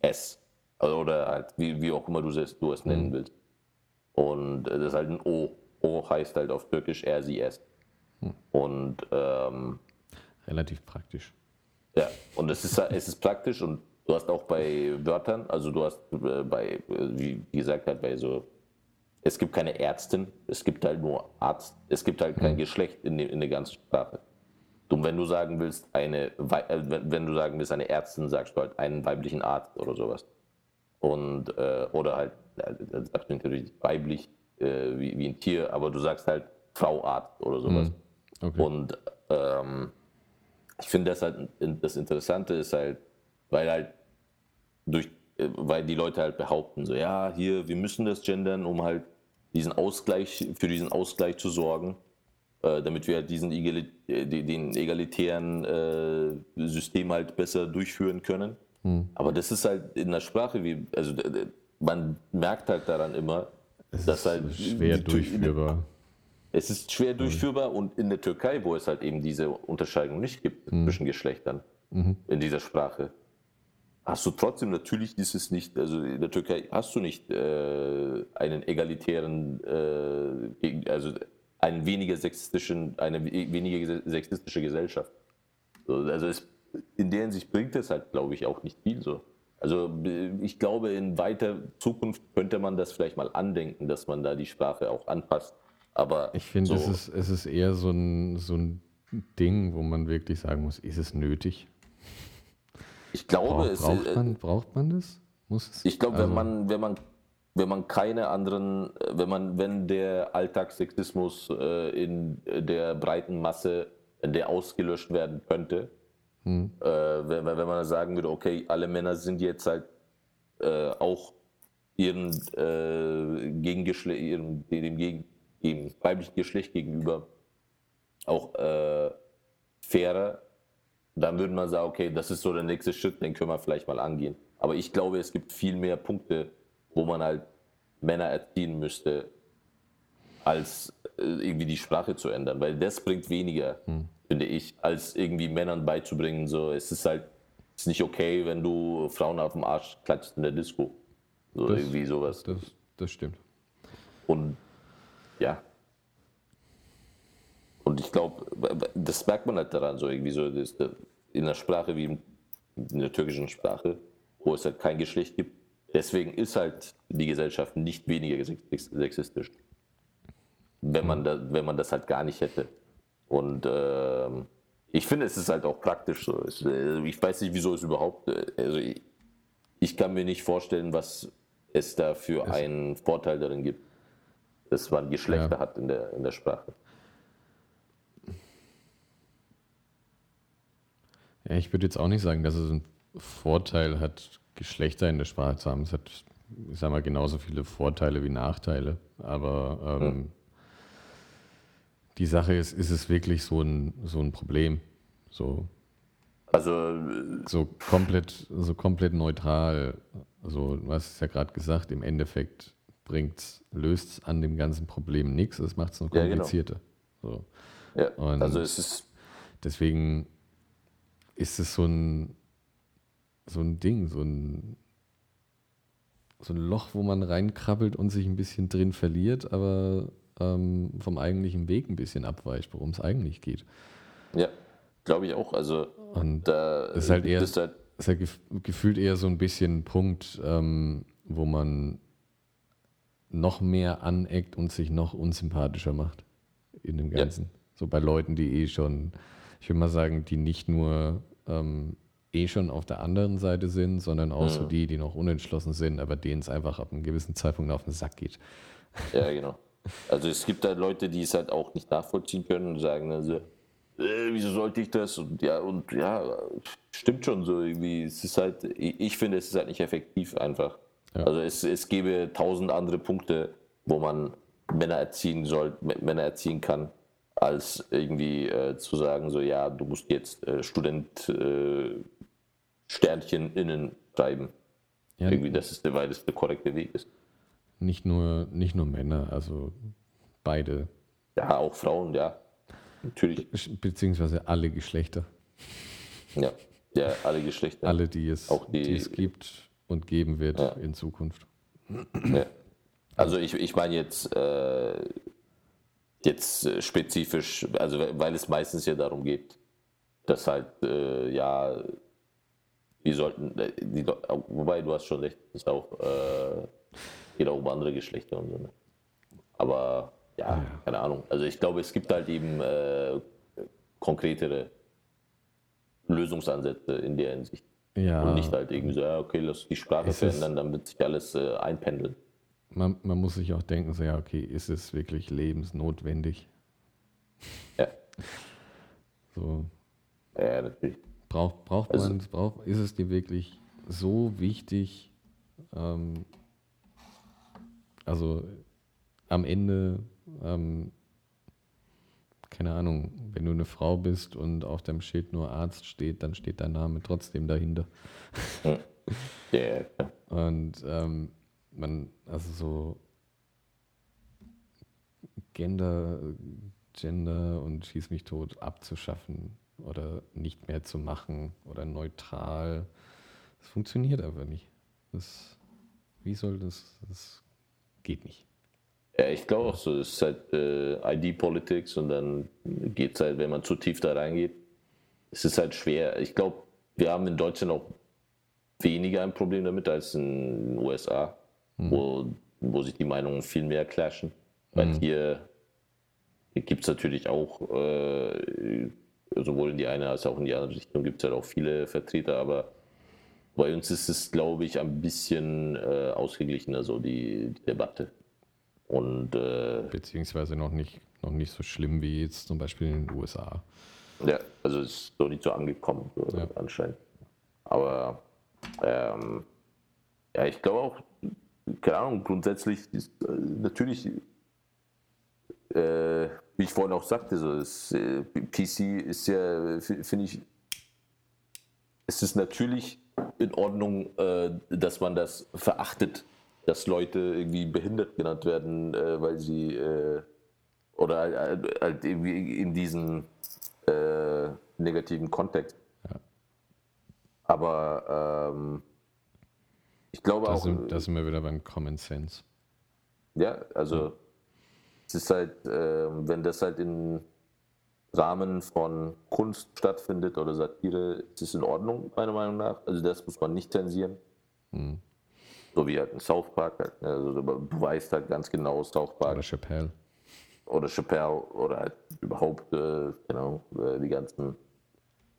es. Also, oder halt, wie, wie auch immer du es, du es nennen hm. willst. Und das ist halt ein O. O heißt halt auf Türkisch er, sie, es. Hm. Und ähm, relativ praktisch. Ja, und es ist, es ist praktisch und du hast auch bei Wörtern, also du hast äh, bei, wie gesagt, halt bei so es gibt keine Ärztin, es gibt halt nur Arzt, es gibt halt kein mhm. Geschlecht in, in der ganzen Sprache. Und wenn du sagen willst, eine, äh, wenn du sagen willst, eine Ärztin, sagst du halt einen weiblichen Arzt oder sowas. Und, äh, oder halt, äh, sagst du natürlich weiblich äh, wie, wie ein Tier, aber du sagst halt Frau Arzt oder sowas. Mhm. Okay. Und ähm, ich finde das halt, das Interessante ist halt, weil halt durch äh, weil die Leute halt behaupten, so ja, hier, wir müssen das gendern, um halt diesen Ausgleich, für diesen Ausgleich zu sorgen, äh, damit wir halt diesen äh, den egalitären äh, System halt besser durchführen können. Hm. Aber das ist halt in der Sprache, wie, also man merkt halt daran immer, es dass halt schwer durchführbar. Es ist schwer durchführbar und in der Türkei, wo es halt eben diese Unterscheidung nicht gibt hm. zwischen Geschlechtern mhm. in dieser Sprache, hast du trotzdem, natürlich ist es nicht, also in der Türkei hast du nicht äh, einen egalitären, äh, also einen weniger sexistischen, eine weniger sexistische Gesellschaft. Also es, in der Hinsicht bringt es halt, glaube ich, auch nicht viel so. Also ich glaube, in weiter Zukunft könnte man das vielleicht mal andenken, dass man da die Sprache auch anpasst. Aber ich finde, so es, ist, es ist eher so ein, so ein Ding, wo man wirklich sagen muss, ist es nötig? Ich glaube, Brauch, es, braucht, äh, man, braucht man das? Muss es? Ich glaube, also, wenn man, wenn man, wenn man keine anderen, wenn man, wenn der Alltagssexismus äh, in der breiten Masse der ausgelöscht werden könnte, hm. äh, wenn, wenn man sagen würde, okay, alle Männer sind jetzt halt äh, auch ihren, äh, Gegengeschle ihrem, dem, dem weiblichen Geschlecht gegenüber auch äh, fairer, dann würde man sagen, okay, das ist so der nächste Schritt, den können wir vielleicht mal angehen. Aber ich glaube, es gibt viel mehr Punkte, wo man halt Männer erziehen müsste, als äh, irgendwie die Sprache zu ändern, weil das bringt weniger, hm. finde ich, als irgendwie Männern beizubringen, so es ist halt es ist nicht okay, wenn du Frauen auf dem Arsch klatschst in der Disco. So das, irgendwie sowas. Das, das stimmt. Und ja. Und ich glaube, das merkt man halt daran, so irgendwie so in der Sprache wie in der türkischen Sprache, wo es halt kein Geschlecht gibt. Deswegen ist halt die Gesellschaft nicht weniger sexistisch wenn man, da, wenn man das halt gar nicht hätte. Und äh, ich finde, es ist halt auch praktisch so. Äh, ich weiß nicht, wieso es überhaupt. Äh, also ich, ich, kann mir nicht vorstellen, was es da für einen Vorteil darin gibt, dass man Geschlechter ja. hat in der, in der Sprache. Ja, ich würde jetzt auch nicht sagen, dass es einen Vorteil hat, Geschlechter in der Sprache zu haben. Es hat, ich sag mal, genauso viele Vorteile wie Nachteile. Aber ähm, hm die Sache ist, ist es wirklich so ein, so ein Problem? So, also so komplett, so komplett neutral. Also, du hast es ja gerade gesagt, im Endeffekt bringt löst an dem ganzen Problem nichts, es macht es nur komplizierter. Ja, genau. so. ja, also es ist. Deswegen ist es so ein, so ein Ding, so ein, so ein Loch, wo man reinkrabbelt und sich ein bisschen drin verliert, aber ähm, vom eigentlichen Weg ein bisschen abweicht, worum es eigentlich geht. Ja, glaube ich auch. Also und da ist halt eher, ist halt ist halt gefühlt eher so ein bisschen ein Punkt, ähm, wo man noch mehr aneckt und sich noch unsympathischer macht in dem Ganzen. Ja. So bei Leuten, die eh schon, ich würde mal sagen, die nicht nur ähm, eh schon auf der anderen Seite sind, sondern auch mhm. so die, die noch unentschlossen sind, aber denen es einfach ab einem gewissen Zeitpunkt auf den Sack geht. Ja, genau. Also es gibt da Leute, die es halt auch nicht nachvollziehen können und sagen also, äh, wieso sollte ich das? Und ja, und ja, stimmt schon so irgendwie. Es ist halt, ich finde, es ist halt nicht effektiv einfach. Ja. Also es, es gäbe tausend andere Punkte, wo man Männer erziehen soll, Männer erziehen kann, als irgendwie äh, zu sagen, so ja, du musst jetzt äh, Student äh, Sternchen innen schreiben. Ja. Irgendwie, das ist der, der korrekte Weg ist. Nicht nur, nicht nur Männer, also beide. Ja, auch Frauen, ja. Natürlich. Beziehungsweise alle Geschlechter. Ja, ja alle Geschlechter. Alle, die es, auch die, die es gibt und geben wird ja. in Zukunft. Ja. Also ich, ich meine jetzt, äh, jetzt spezifisch, also weil es meistens ja darum geht, dass halt, äh, ja, die sollten, äh, die, wobei du hast schon recht, ist auch äh, geht auch um andere Geschlechter und so. Ne? Aber ja, ja, keine Ahnung. Also ich glaube, es gibt halt eben äh, konkretere Lösungsansätze in der Hinsicht. Ja. Und nicht halt irgendwie so, ja, okay, lass die Sprache verändern, dann wird sich alles äh, einpendeln. Man, man muss sich auch denken, so, ja, okay, ist es wirklich lebensnotwendig? Ja. So. Ja, natürlich. Braucht, braucht also, man es, braucht, ist es dir wirklich so wichtig, ähm, also am Ende, ähm, keine Ahnung, wenn du eine Frau bist und auf deinem Schild nur Arzt steht, dann steht dein Name trotzdem dahinter. Yeah. und ähm, man, also so Gender, Gender und Schieß mich tot abzuschaffen oder nicht mehr zu machen oder neutral, das funktioniert einfach nicht. Das, wie soll das, das geht nicht. Ja, ich glaube auch so. Es ist halt äh, ID-Politics und dann geht es halt, wenn man zu tief da reingeht, es ist halt schwer. Ich glaube, wir haben in Deutschland auch weniger ein Problem damit als in den USA, mhm. wo, wo sich die Meinungen viel mehr clashen. Weil mhm. hier, gibt es natürlich auch, äh, sowohl in die eine als auch in die andere Richtung, gibt es halt auch viele Vertreter, aber bei uns ist es, glaube ich, ein bisschen äh, ausgeglichener, so die, die Debatte. Und, äh, Beziehungsweise noch nicht, noch nicht so schlimm wie jetzt zum Beispiel in den USA. Ja, also es ist so nicht so angekommen, so ja. anscheinend. Aber ähm, ja, ich glaube auch, keine Ahnung, grundsätzlich ist äh, natürlich, äh, wie ich vorhin auch sagte, so ist, äh, PC ist ja, finde ich, es ist natürlich in Ordnung, äh, dass man das verachtet, dass Leute irgendwie behindert genannt werden, äh, weil sie äh, oder halt, halt irgendwie in diesem negativen Kontext. Ja. Aber ähm, ich glaube das auch. Sind, da sind wir wieder beim Common Sense. Ja, also ja. es ist halt, äh, wenn das halt im Rahmen von Kunst stattfindet oder Satire, ist es in Ordnung, meiner Meinung nach. Also das muss man nicht zensieren. Hm. So wie halt ein South Park. Halt, ne? Also du weißt halt ganz genau South Park. Oder Chappelle. Oder Chappelle oder halt überhaupt, äh, genau, äh, die ganzen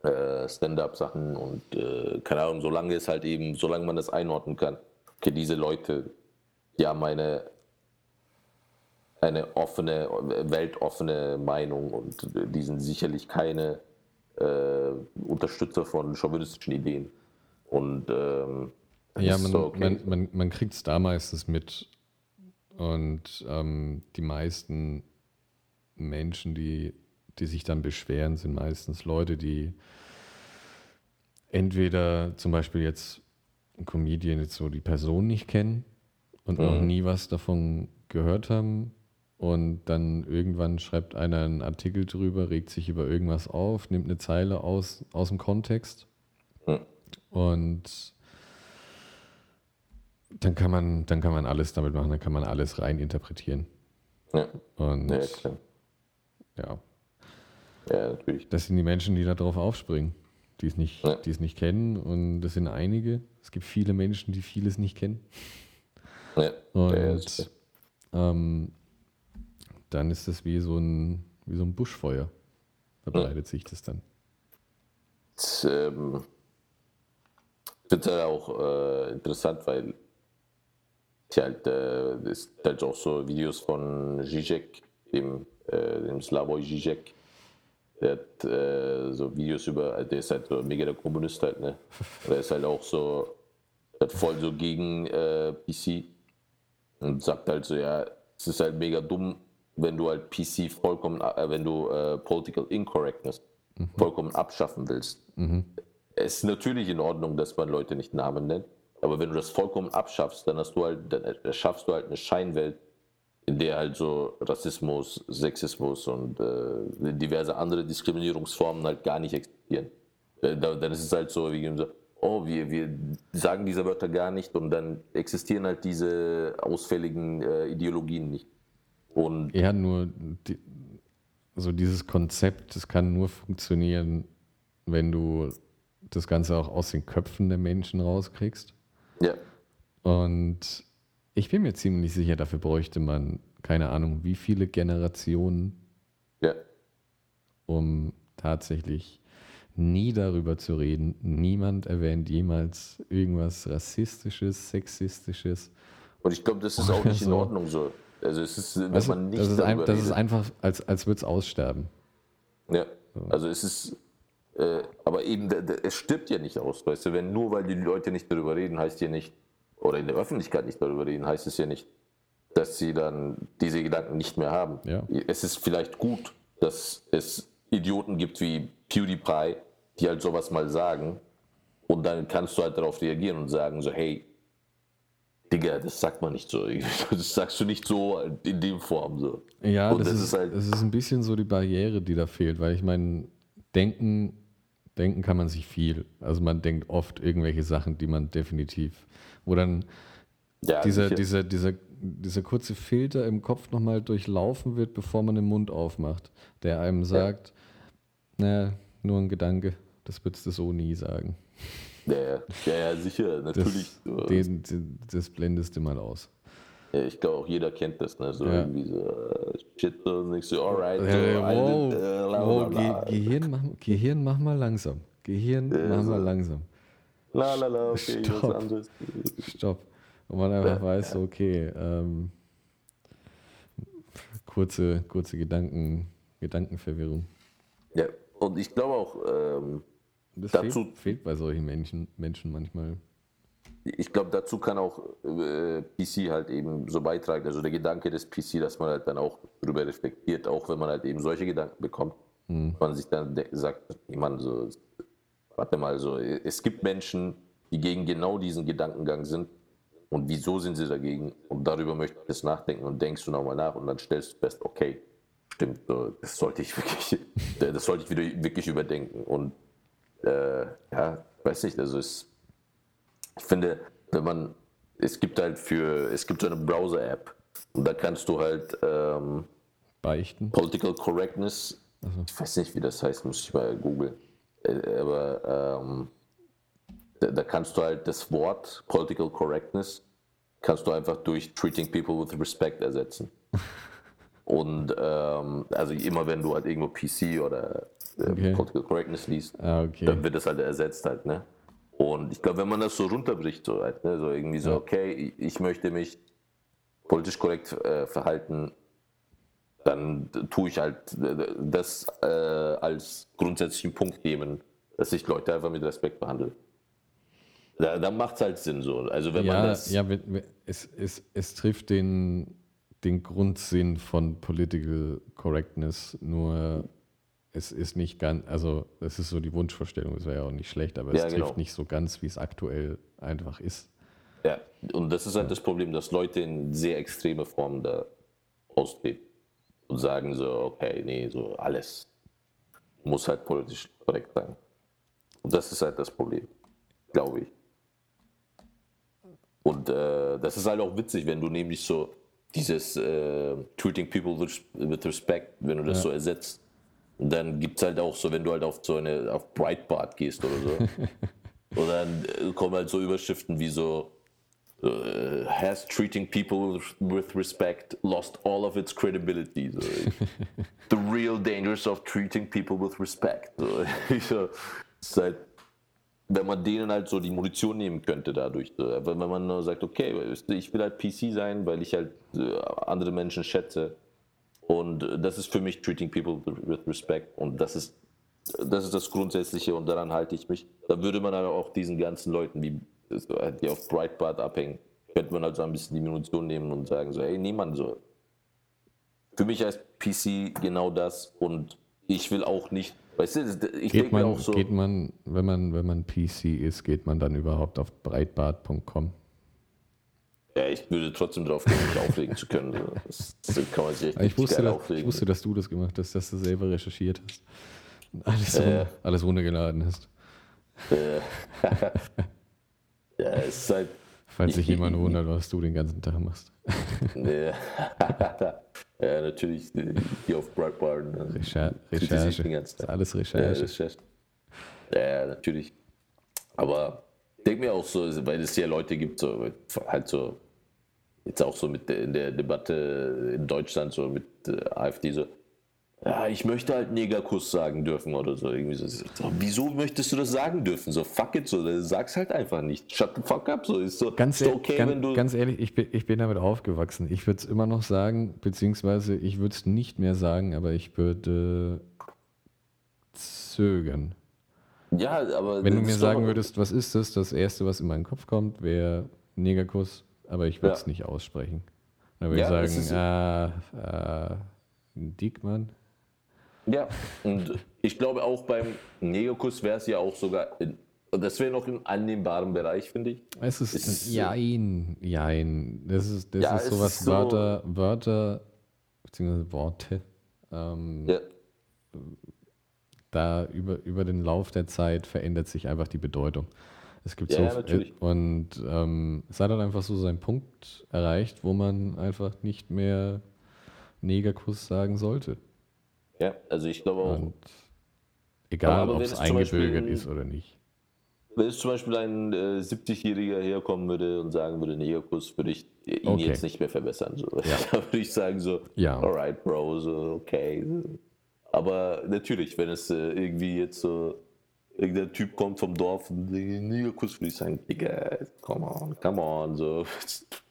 äh, Stand-up-Sachen und äh, keine Ahnung, solange es halt eben, solange man das einordnen kann, okay, diese Leute, die haben eine, eine offene, weltoffene Meinung und die sind sicherlich keine äh, Unterstützer von chauvinistischen Ideen. Und ähm, ja, man, so okay. man, man, man kriegt es da meistens mit. Und ähm, die meisten Menschen, die die sich dann beschweren, sind meistens Leute, die entweder zum Beispiel jetzt ein Comedian jetzt so die Person nicht kennen und mhm. noch nie was davon gehört haben und dann irgendwann schreibt einer einen Artikel drüber, regt sich über irgendwas auf, nimmt eine Zeile aus, aus dem Kontext mhm. und dann kann man, dann kann man alles damit machen, dann kann man alles rein interpretieren. Ja. Und ja, ja, ja, natürlich. Das sind die Menschen, die da drauf aufspringen, die es nicht, ja. die es nicht kennen. Und das sind einige. Es gibt viele Menschen, die vieles nicht kennen. Ja. Und ja, ähm, dann ist das wie so ein, wie so ein Buschfeuer. Verbreitet sich das dann. Das, ähm, halt auch äh, interessant, weil ich halt, äh, es gibt halt auch so Videos von Zizek, dem, äh, dem Slavoj Zizek, der hat äh, so Videos über, der ist halt so mega der Kommunist halt, ne? Der ist halt auch so, hat voll so gegen äh, PC und sagt halt so, ja, es ist halt mega dumm, wenn du halt PC vollkommen, äh, wenn du äh, Political Incorrectness mhm. vollkommen abschaffen willst. Mhm. Es ist natürlich in Ordnung, dass man Leute nicht Namen nennt, aber wenn du das vollkommen abschaffst, dann hast du halt, dann erschaffst du halt eine Scheinwelt, in der halt so Rassismus, Sexismus und äh, diverse andere Diskriminierungsformen halt gar nicht existieren. Äh, dann ist es halt so, wie so, oh, wir, wir sagen diese Wörter gar nicht und dann existieren halt diese ausfälligen äh, Ideologien nicht. Und ja, nur die, so dieses Konzept, das kann nur funktionieren, wenn du das Ganze auch aus den Köpfen der Menschen rauskriegst. Ja. Und ich bin mir ziemlich sicher, dafür bräuchte man, keine Ahnung, wie viele Generationen, ja. um tatsächlich nie darüber zu reden. Niemand erwähnt jemals irgendwas Rassistisches, Sexistisches. Und ich glaube, das ist auch nicht in Ordnung so. Also es ist, wenn also, man nicht das ist, ein, das ist einfach, als, als würde es aussterben. Ja, also es ist, äh, aber eben, es stirbt ja nicht aus, weißt du, wenn nur weil die Leute nicht darüber reden, heißt ja nicht, oder in der Öffentlichkeit nicht darüber reden, heißt es ja nicht, dass sie dann diese Gedanken nicht mehr haben. Ja. Es ist vielleicht gut, dass es Idioten gibt wie PewDiePie, die halt sowas mal sagen und dann kannst du halt darauf reagieren und sagen so, hey, Digga, das sagt man nicht so. Das sagst du nicht so in dem Form so. Ja, das, das, ist, ist halt das ist ein bisschen so die Barriere, die da fehlt, weil ich meine, denken, denken kann man sich viel. Also man denkt oft irgendwelche Sachen, die man definitiv wo dann ja, dieser, dieser, dieser, dieser kurze Filter im Kopf nochmal durchlaufen wird, bevor man den Mund aufmacht, der einem sagt, ja. naja, nur ein Gedanke, das würdest du so nie sagen. Ja, ja, ja sicher, natürlich. Das, den, das blendest du mal aus. Ja, ich glaube auch jeder kennt das, ne? So ja. irgendwie so uh, Shit und ich so, alright. Ja, so, wow, uh, wow, Ge Gehirn, mach, Gehirn, mach mal langsam. Gehirn, mach mal langsam. La la la, okay, Stopp. was anderes. Stopp. Und man einfach ja, weiß, ja. okay, ähm, kurze, kurze Gedanken, Gedankenverwirrung. Ja, und ich glaube auch, ähm, das dazu fehlt, fehlt, bei solchen Menschen, Menschen manchmal. Ich glaube, dazu kann auch äh, PC halt eben so beitragen. Also der Gedanke des PC, dass man halt dann auch darüber reflektiert, auch wenn man halt eben solche Gedanken bekommt, hm. man sich dann sagt, man so, warte mal, so, es gibt Menschen, die gegen genau diesen Gedankengang sind. Und wieso sind sie dagegen? Und darüber möchte ich jetzt nachdenken und denkst du nochmal nach und dann stellst du fest, okay, stimmt, so, das sollte ich wirklich, das sollte ich wieder wirklich überdenken. Und äh, ja, weiß nicht, also es, ich finde, wenn man, es gibt halt für, es gibt so eine Browser-App und da kannst du halt ähm, beichten. Political Correctness, also. ich weiß nicht, wie das heißt, muss ich mal googeln. Äh, aber ähm, da, da, kannst du halt das Wort Political Correctness kannst du einfach durch Treating People with Respect ersetzen. Und ähm, also immer wenn du halt irgendwo PC oder äh, okay. Political Correctness liest, ah, okay. dann wird das halt ersetzt halt, ne? Und ich glaube, wenn man das so runterbricht, so halt, ne, so irgendwie so, okay, ich möchte mich politisch korrekt äh, verhalten, dann tue ich halt das äh, als grundsätzlichen Punkt nehmen, dass ich Leute einfach mit Respekt behandle. Da, da macht es halt Sinn so. Also wenn ja, man das. Ja, es, es, es trifft den, den Grundsinn von Political Correctness, nur es ist nicht ganz, also es ist so die Wunschvorstellung, es wäre ja auch nicht schlecht, aber es ja, trifft genau. nicht so ganz, wie es aktuell einfach ist. Ja, und das ist halt das Problem, dass Leute in sehr extreme Formen da austreten und sagen so, okay, nee, so alles muss halt politisch korrekt sein. Und das ist halt das Problem, glaube ich. Und äh, das ist halt auch witzig, wenn du nämlich so dieses äh, Treating People with, with Respect, wenn du das ja. so ersetzt. Und dann gibt es halt auch so, wenn du halt auf so eine, auf Breitbart gehst oder so. und dann äh, kommen halt so Überschriften wie so, uh, has treating people with respect lost all of its credibility? So, the real dangers of treating people with respect. So, so, halt, wenn man denen halt so die Munition nehmen könnte dadurch. So. Wenn man nur sagt, okay, ich will halt PC sein, weil ich halt äh, andere Menschen schätze. Und das ist für mich treating people with respect. Und das ist das ist das Grundsätzliche und daran halte ich mich. Da würde man aber auch diesen ganzen Leuten, die, die auf Breitbart abhängen, könnte man also ein bisschen die Munition nehmen und sagen so, hey, niemand so. Für mich heißt PC genau das und ich will auch nicht Weißt du, ich geht man, auch so. Geht man, wenn man, wenn man PC ist, geht man dann überhaupt auf breitbart.com? Ja, ich würde trotzdem drauf gehen, mich aufregen zu können. Das, das kann man sich echt ich wusste, dass, aufregen. Ich wusste, dass du das gemacht hast, dass du selber recherchiert hast. Und alles, äh, alles runtergeladen hast. Äh, ja, es ist halt. Falls sich jemand wundert, was du den ganzen Tag machst. ja, ja natürlich, die auf Breitbart. Recher Recherche. Alles Recherche. Ja, Recherche. Ja, natürlich. Aber denke mir auch so, weil es ja Leute gibt, so halt so, jetzt auch so mit der, in der Debatte in Deutschland, so mit äh, AfD, so, ja, ich möchte halt Negerkuss sagen dürfen oder so. Irgendwie so. so. Wieso möchtest du das sagen dürfen? So, fuck it, so, sag's halt einfach nicht. Shut the fuck up. So, ist so, ganz, ist okay, ganz, wenn du. Ganz ehrlich, ich bin, ich bin damit aufgewachsen. Ich würde es immer noch sagen, beziehungsweise ich würde es nicht mehr sagen, aber ich würde zögern. Ja, aber. Wenn du mir sagen würdest, was ist das? Das Erste, was in meinen Kopf kommt, wäre Negerkuss, aber ich würde es ja. nicht aussprechen. Dann würde ja, ich sagen, ah, ah, Diekmann. Ja, und ich glaube auch beim Negerkuss wäre es ja auch sogar, in, das wäre noch im annehmbaren Bereich, finde ich. Es ist, ist jein, jein. Das ist, das ja, ist sowas, so Wörter, Wörter, beziehungsweise Worte, ähm, ja. Da über, über den Lauf der Zeit verändert sich einfach die Bedeutung. Es gibt ja, so natürlich. und ähm, es hat dann einfach so seinen Punkt erreicht, wo man einfach nicht mehr Negerkuss sagen sollte. Ja, also ich glaube auch. Und egal, ob es eingebürgert ist oder nicht. Wenn jetzt zum Beispiel ein äh, 70-Jähriger herkommen würde und sagen würde, Negerkuss, würde ich ihn okay. jetzt nicht mehr verbessern. So. Ja. Da würde ich sagen so, ja. alright, Bro, so, okay. Aber natürlich, wenn es äh, irgendwie jetzt so irgendein Typ kommt vom Dorf und Negerkuss, würde ich sagen, Digga, come on, come on, so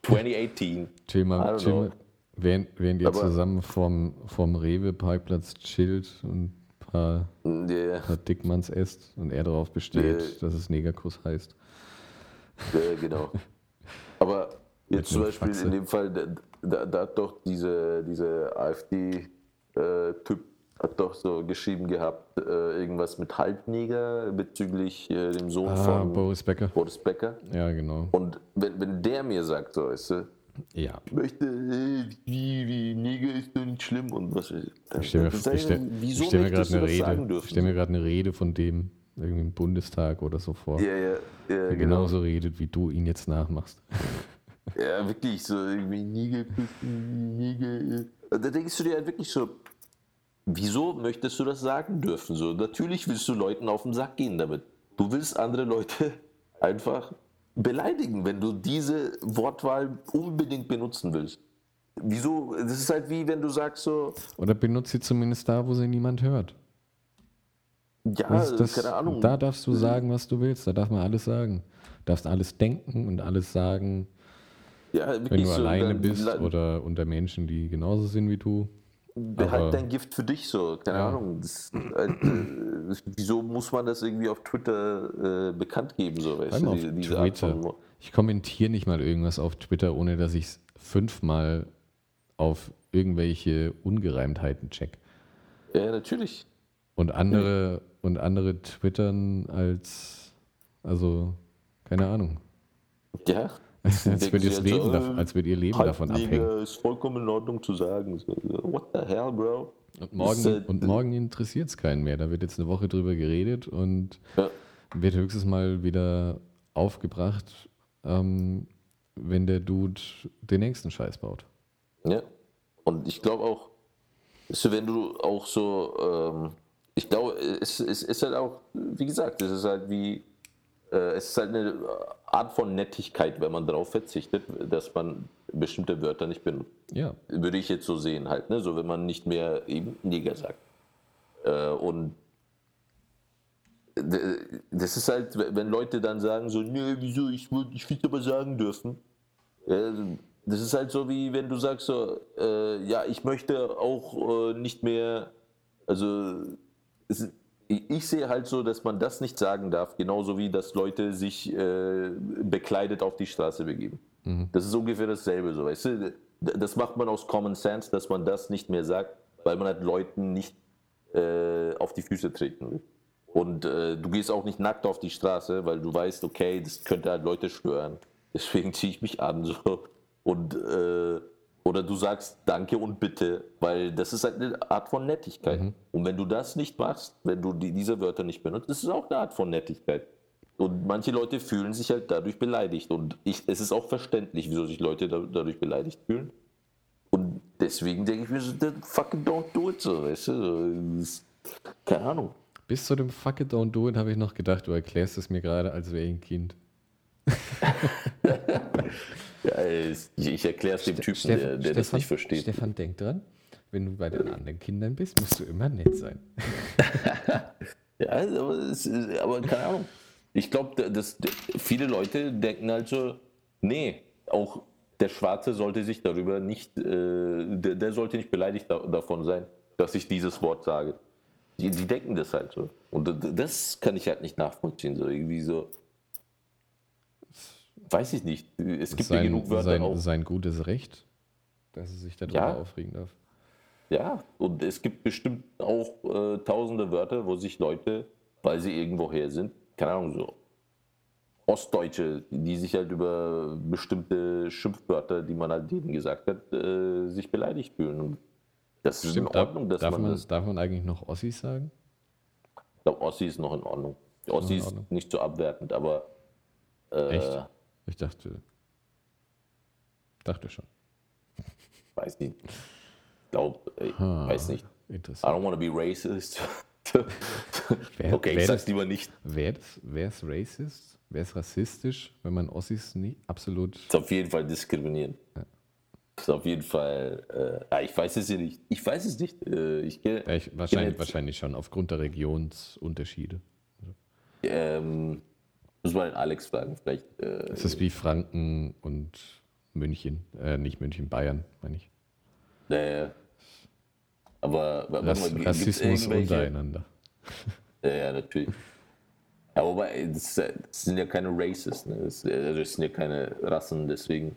2018. Thema, Thema, Während, während ihr Aber zusammen vom, vom Rewe-Parkplatz chillt und paar, yeah. paar Dickmanns esst und er darauf besteht, yeah. dass es Negerkuss heißt. Ja, genau. Aber jetzt zum Beispiel Faxe. in dem Fall, da, da, da, hat doch diese, diese AfD-Typ äh, hat doch so geschrieben gehabt, äh, irgendwas mit Halbneger bezüglich äh, dem Sohn ah, von Boris Becker. Boris Becker. Ja, genau. Und wenn, wenn der mir sagt, so, weißt du, ja. Ich möchte, äh, wie, wie Neger ist doch nicht schlimm und was. Dann, ich stelle mir, ich stell, ich stell mir gerade eine Rede. Ich stelle mir gerade eine Rede von dem irgendwie im Bundestag oder so vor. Ja, ja, ja. Der genau. genauso redet, wie du ihn jetzt nachmachst. Ja, wirklich so irgendwie Neger, Neger. Da denkst du dir halt wirklich so, wieso möchtest du das sagen dürfen? So, natürlich willst du Leuten auf den Sack gehen damit. Du willst andere Leute einfach beleidigen, wenn du diese Wortwahl unbedingt benutzen willst. Wieso? Das ist halt wie wenn du sagst so. Oder benutze sie zumindest da, wo sie niemand hört. Ja, das, keine Ahnung. Da darfst du sagen, was du willst. Da darf man alles sagen. Du darfst alles denken und alles sagen. Ja, wenn du so alleine bist oder unter Menschen, die genauso sind wie du. Behalt dein Gift für dich so, keine ja. Ahnung. Das, äh, wieso muss man das irgendwie auf Twitter äh, bekannt geben? So, weißt du, diese, diese Twitter. Ich kommentiere nicht mal irgendwas auf Twitter, ohne dass ich es fünfmal auf irgendwelche Ungereimtheiten check. Ja, natürlich. Und andere, und andere twittern als, also, keine Ahnung. Ja, als, würde ihr Leben, davon, als würde ihr Leben davon abhängen. ist vollkommen in Ordnung zu sagen. What the hell, bro? Und morgen, äh, und morgen interessiert es keinen mehr. Da wird jetzt eine Woche drüber geredet und ja. wird höchstens mal wieder aufgebracht, ähm, wenn der Dude den nächsten Scheiß baut. Ja. Und ich glaube auch, wenn du auch so, ähm, ich glaube, es, es ist halt auch, wie gesagt, es ist halt wie äh, es ist halt eine Art von Nettigkeit, wenn man darauf verzichtet, dass man bestimmte Wörter nicht benutzt. Ja. Würde ich jetzt so sehen halt, ne? so wenn man nicht mehr eben Neger sagt. Äh, und das ist halt, wenn Leute dann sagen so, nö, wieso, ich würde ich will aber sagen dürfen. Das ist halt so wie wenn du sagst so, äh, ja, ich möchte auch äh, nicht mehr, also es, ich sehe halt so, dass man das nicht sagen darf, genauso wie dass Leute sich äh, bekleidet auf die Straße begeben. Mhm. Das ist ungefähr dasselbe, so weißt du. Das macht man aus Common Sense, dass man das nicht mehr sagt, weil man halt Leuten nicht äh, auf die Füße treten will. Und äh, du gehst auch nicht nackt auf die Straße, weil du weißt, okay, das könnte halt Leute stören. Deswegen ziehe ich mich an so und äh, oder du sagst Danke und Bitte, weil das ist halt eine Art von Nettigkeit. Mhm. Und wenn du das nicht machst, wenn du die, diese Wörter nicht benutzt, das ist auch eine Art von Nettigkeit. Und manche Leute fühlen sich halt dadurch beleidigt. Und ich, es ist auch verständlich, wieso sich Leute da, dadurch beleidigt fühlen. Und deswegen denke ich mir so, fucking don't do it so, weißt du? Keine Ahnung. Bis zu dem fuck it, don't do it habe ich noch gedacht, du erklärst es mir gerade, als wäre ich ein Kind. Ja, ich erkläre es dem Typen, Stefan, der, der Stefan, das nicht versteht. Stefan, denk dran, wenn du bei den anderen Kindern bist, musst du immer nett sein. ja, aber, es, aber keine Ahnung. Ich glaube, viele Leute denken halt so, nee, auch der Schwarze sollte sich darüber nicht, äh, der, der, sollte nicht beleidigt da, davon sein, dass ich dieses Wort sage. Die, die denken das halt so. Und das kann ich halt nicht nachvollziehen. So irgendwie so, Weiß ich nicht. Es gibt sein, ja genug Wörter sein, auch. Sein gutes Recht, dass er sich darüber ja. aufregen darf. Ja, und es gibt bestimmt auch äh, tausende Wörter, wo sich Leute, weil sie irgendwo her sind, keine Ahnung, so Ostdeutsche, die sich halt über bestimmte Schimpfwörter, die man halt denen gesagt hat, äh, sich beleidigt fühlen. Und das ist Stimmt, in Ordnung, dass darf man, man das. Darf man eigentlich noch Ossis sagen? Ich glaube, Ossi ist noch in Ordnung. Ossi ist nicht so abwertend, aber. Äh, Echt? Ich dachte, dachte schon. Weiß nicht. Glaub, ich ha, weiß nicht. Interessant. I don't want to be racist. wär, okay, ich sag's lieber nicht. Wäre es racist? Wäre es rassistisch, wenn man Ossis nie absolut. Ist auf jeden Fall diskriminierend. Ja. Ist auf jeden Fall. Äh, ich weiß es ja nicht. Ich weiß es nicht. Äh, ich, ja, ich, wahrscheinlich, wahrscheinlich schon, aufgrund der Regionsunterschiede. Ähm, muss man den Alex fragen, vielleicht. Äh, es ist wie Franken und München. Äh, nicht München, Bayern, meine ich. Naja. Aber Rass, mal, Rassismus untereinander. Ja, ja, natürlich. Ja, wobei, das, das, sind ja keine Races, ne? das, also das, sind ja keine Rassen, deswegen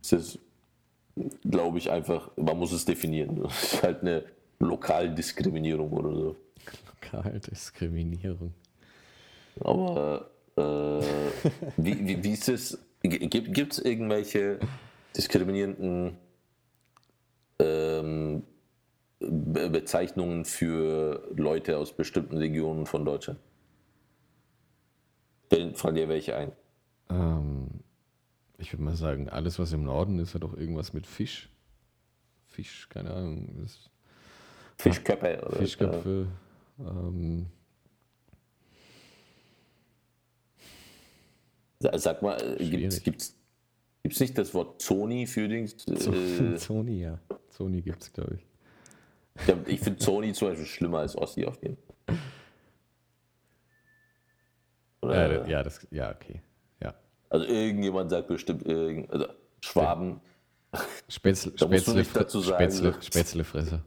ist es, glaube ich, einfach, man muss es definieren. Das ist halt eine Lokaldiskriminierung oder so. Lokaldiskriminierung. Aber äh, wie, wie, wie ist es? Gibt es irgendwelche diskriminierenden ähm, Be Bezeichnungen für Leute aus bestimmten Regionen von Deutschland? Fallen dir welche ein? Ähm, ich würde mal sagen, alles, was im Norden ist, hat auch irgendwas mit Fisch. Fisch, keine Ahnung. Fischköpfe. Oder Fischköpfe. Ähm, Sag mal, äh, gibt es nicht das Wort Zoni für den. Äh, Zoni, ja. Zoni gibt es, glaube ich. Ich, ich finde Zoni zum Beispiel schlimmer als Ossi auf jeden Fall. Oder, ja, das, ja, okay. Ja. Also irgendjemand sagt bestimmt, irgend, also Schwaben. Spätzle, Spätzle, Spätzle, Spätzlefresser.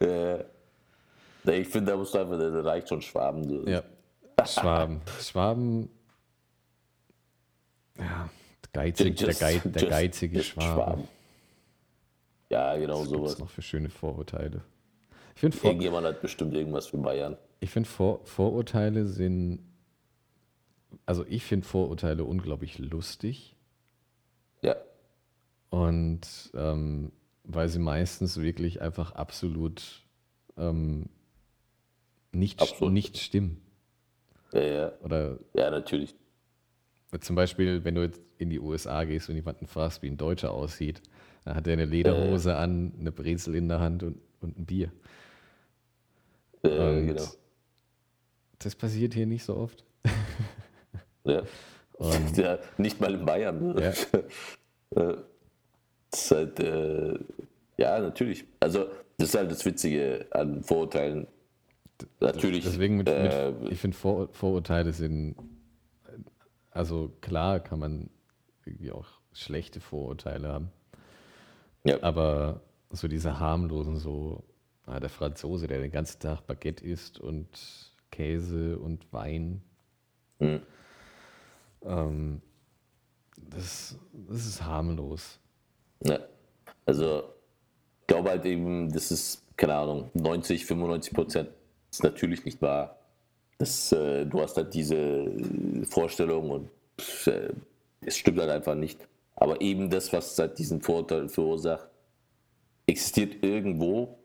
äh, ich finde, da musst du einfach, da reicht schon Schwaben. So. Ja. Schwaben. Schwaben ja, geizig, just, der, Geiz, der just, geizige just Schwabe. Schwaben. Ja, genau Was sowas. noch für schöne Vorurteile. Ich find, Vor Irgendjemand hat bestimmt irgendwas für Bayern. Ich finde Vor Vorurteile sind, also ich finde Vorurteile unglaublich lustig. Ja. Und ähm, weil sie meistens wirklich einfach absolut ähm, nicht, absolut. nicht stimmen. Ja, ja. Oder, ja, natürlich. Zum Beispiel, wenn du jetzt in die USA gehst und jemanden fragst, wie ein Deutscher aussieht, dann hat er eine Lederhose äh. an, eine Brezel in der Hand und, und ein Bier. Äh, und genau. Das passiert hier nicht so oft. ja. Und, ja nicht mal in Bayern. Ne? Ja. Äh, das ist halt, äh, ja, natürlich. Also, das ist halt das Witzige an Vorurteilen. Natürlich. Deswegen, mit, äh, mit, ich finde, Vor Vorurteile sind also klar kann man irgendwie auch schlechte Vorurteile haben. Ja. Aber so diese harmlosen, so ah, der Franzose, der den ganzen Tag Baguette isst und Käse und Wein. Mhm. Ähm, das, das ist harmlos. Ja. Also ich glaube halt eben, das ist, keine Ahnung, 90, 95 Prozent ist natürlich nicht wahr das, äh, du hast halt diese Vorstellung und äh, es stimmt halt einfach nicht. Aber eben das, was halt diesen Vorteil verursacht, existiert irgendwo,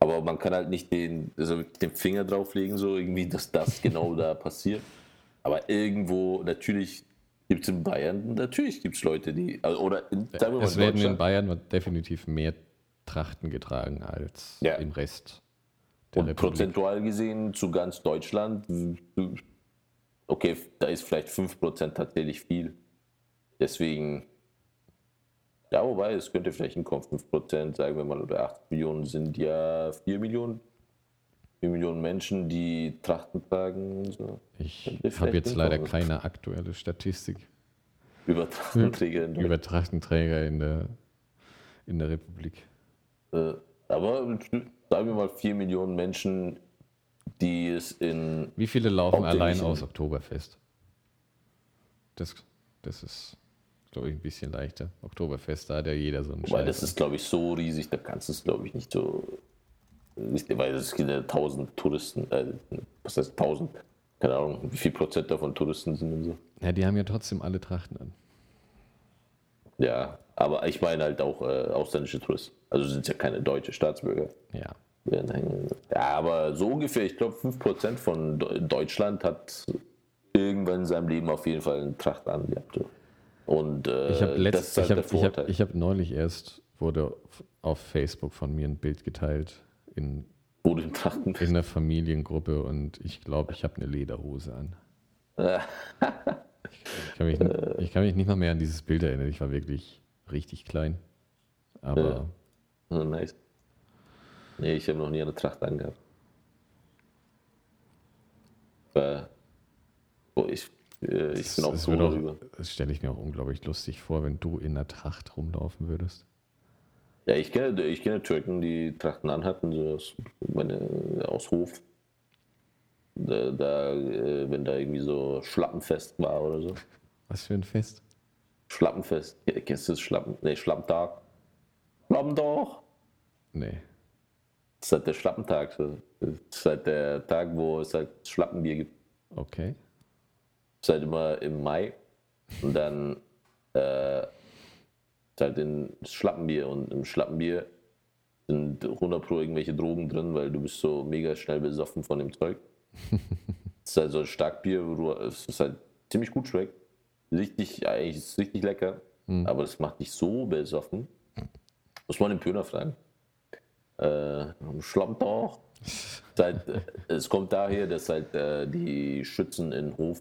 aber man kann halt nicht den, also den Finger drauflegen, so irgendwie, dass das genau da passiert. Aber irgendwo, natürlich gibt es in Bayern, natürlich gibt es Leute, die, also, oder in, sagen wir mal Es werden in Bayern definitiv mehr Trachten getragen als ja. im Rest und Republik. prozentual gesehen zu ganz Deutschland, okay, da ist vielleicht 5% tatsächlich viel. Deswegen, ja, wobei, es könnte vielleicht hinkommen, 5%, sagen wir mal, oder 8 Millionen sind ja 4 Millionen. 4 Millionen Menschen, die Trachten tragen. So. Ich habe jetzt leider keine aktuelle Statistik. Über Trachtenträger in der, Über Trachtenträger in der, in der Republik. Äh, aber sagen wir mal 4 Millionen Menschen, die es in. Wie viele laufen allein aus Oktoberfest? Das, das ist, glaube ich, ein bisschen leichter. Oktoberfest, da hat ja jeder so einen Weil das ist, glaube ich, so riesig, da kannst du es, glaube ich, nicht so. Weil es gibt ja 1000 Touristen, äh, was heißt 1000? Keine Ahnung, wie viel Prozent davon Touristen sind und so. Ja, die haben ja trotzdem alle Trachten an. Ja, aber ich meine halt auch äh, ausländische Touristen. Also sind es ja keine deutsche Staatsbürger. Ja. Ja, aber so ungefähr, ich glaube 5% von Deutschland hat irgendwann in seinem Leben auf jeden Fall eine Tracht angehabt. Und äh, ich habe letzt, halt ich hab, ich hab, hab neulich erst, wurde auf Facebook von mir ein Bild geteilt in, Wo in Trachten in einer Familiengruppe und ich glaube, ich habe eine Lederhose an. ich, kann mich, ich kann mich nicht noch mehr an dieses Bild erinnern. Ich war wirklich richtig klein. Aber. Ja. Oh, nice. Nee, ich habe noch nie eine Tracht angehabt. Äh, oh, ich, äh, ich das, bin auch so Das stelle ich mir auch unglaublich lustig vor, wenn du in der Tracht rumlaufen würdest. Ja, ich kenne, ich kenne Türken, die Trachten anhatten, so aus, meine, aus Hof. Da, da äh, wenn da irgendwie so Schlappenfest war oder so. Was für ein Fest? Schlappenfest. Kennst du das Schlappen? Nee, Schlappentag. Schlappentag. Nee. Ist halt der Schlappentag. Ist halt der Tag, wo es halt Schlappenbier gibt. Okay. Ist halt immer im Mai. Und dann äh, ist halt in Schlappenbier. Und im Schlappenbier sind 100 Pro irgendwelche Drogen drin, weil du bist so mega schnell besoffen von dem Zeug. Es ist halt so ein Starkbier, wo du, es ist halt ziemlich gut schmeckt. Richtig, eigentlich ist es richtig lecker, Hm. aber das macht dich so besoffen. Muss man den Pöner fragen. Äh, Schlamm doch. Halt, äh, es kommt daher, dass halt äh, die Schützen in Hof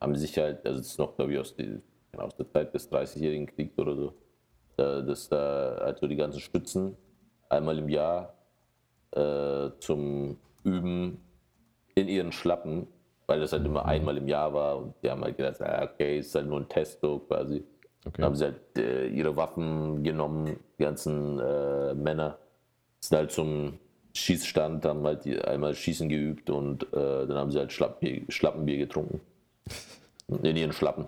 haben sich halt, also es ist noch, glaube ich, aus, die, aus der Zeit des 30-jährigen Kriegs oder so, äh, dass da also die ganzen Stützen einmal im Jahr äh, zum Üben in ihren Schlappen, weil das halt immer einmal im Jahr war und die haben halt gedacht, ah, okay, ist halt nur ein Test so quasi. Okay. Dann haben sie halt äh, ihre Waffen genommen, die ganzen äh, Männer, sind halt zum Schießstand, haben halt die, einmal Schießen geübt und äh, dann haben sie halt Schlappbier, Schlappenbier getrunken. In ihren Schlappen.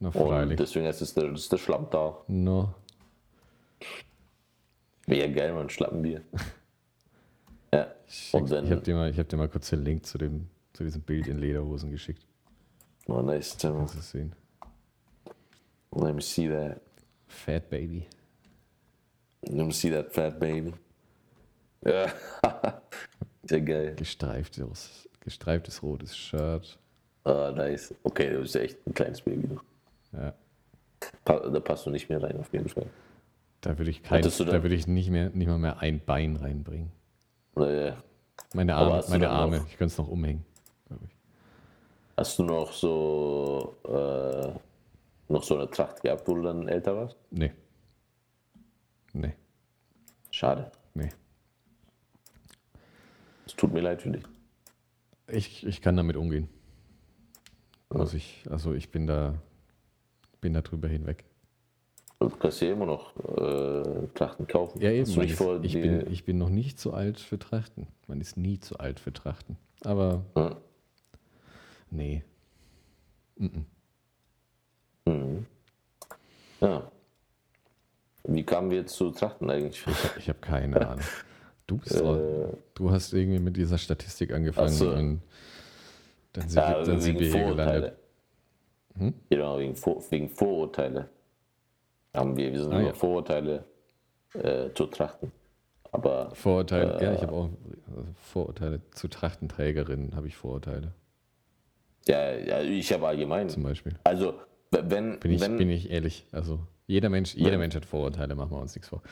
Na, Und deswegen ist es der, das ist der Schlappentag. No. Wäre ja geil, man, Schlappenbier. ja. Und Ich habe dir, mal- ich hab dir mal kurz den Link zu, dem, zu diesem Bild in Lederhosen geschickt. oh, nice. Let Kannst du es sehen? me see that. Fat Baby. Let me see that fat baby. Ja. Sehr geil. Gestreiftes, gestreiftes rotes Shirt. Ah, nice. Okay, du bist ja echt ein kleines Baby. Ja. Da passt du nicht mehr rein, auf jeden Fall. Da würde ich, kein, da würde ich nicht, mehr, nicht mal mehr ein Bein reinbringen. Naja. Meine Arme, meine Arme. noch- ich könnte es noch umhängen. Ich. Hast du noch so äh, noch so eine Tracht gehabt, wo du dann älter warst? Nee. Nee. Schade. Nee. Es tut mir leid für dich. Ich, ich kann damit umgehen. Muss ich, also ich bin da, bin da drüber hinweg. Du kannst ja immer noch äh, Trachten kaufen. Ja, eben. Ist, vor, ich, bin, ich bin noch nicht zu alt für Trachten. Man ist nie zu alt für Trachten. Aber Ja. Nee. Mhm. Mhm. Ja. Wie kamen wir jetzt zu Trachten eigentlich? Ich habe keine Ahnung. Du bist auch, du hast irgendwie mit dieser Statistik angefangen so. und dann sind, Ja, wir, dann sind wir hier gelandet. Vorurteile. Genau, wegen, Vor wegen Vorurteile. Haben wir, wir sind Ah, über ja. Vorurteile äh, zu trachten. Aber Vorurteile, ja, ich Äh. habe auch also Vorurteile zu Trachtenträgerinnen, habe ich Vorurteile ja, ja ich habe allgemein. zum Beispiel. Also, wenn, Bin ich, wenn bin ich ehrlich. Also jeder Mensch, jeder. Mensch hat Vorurteile, machen wir uns nichts vor.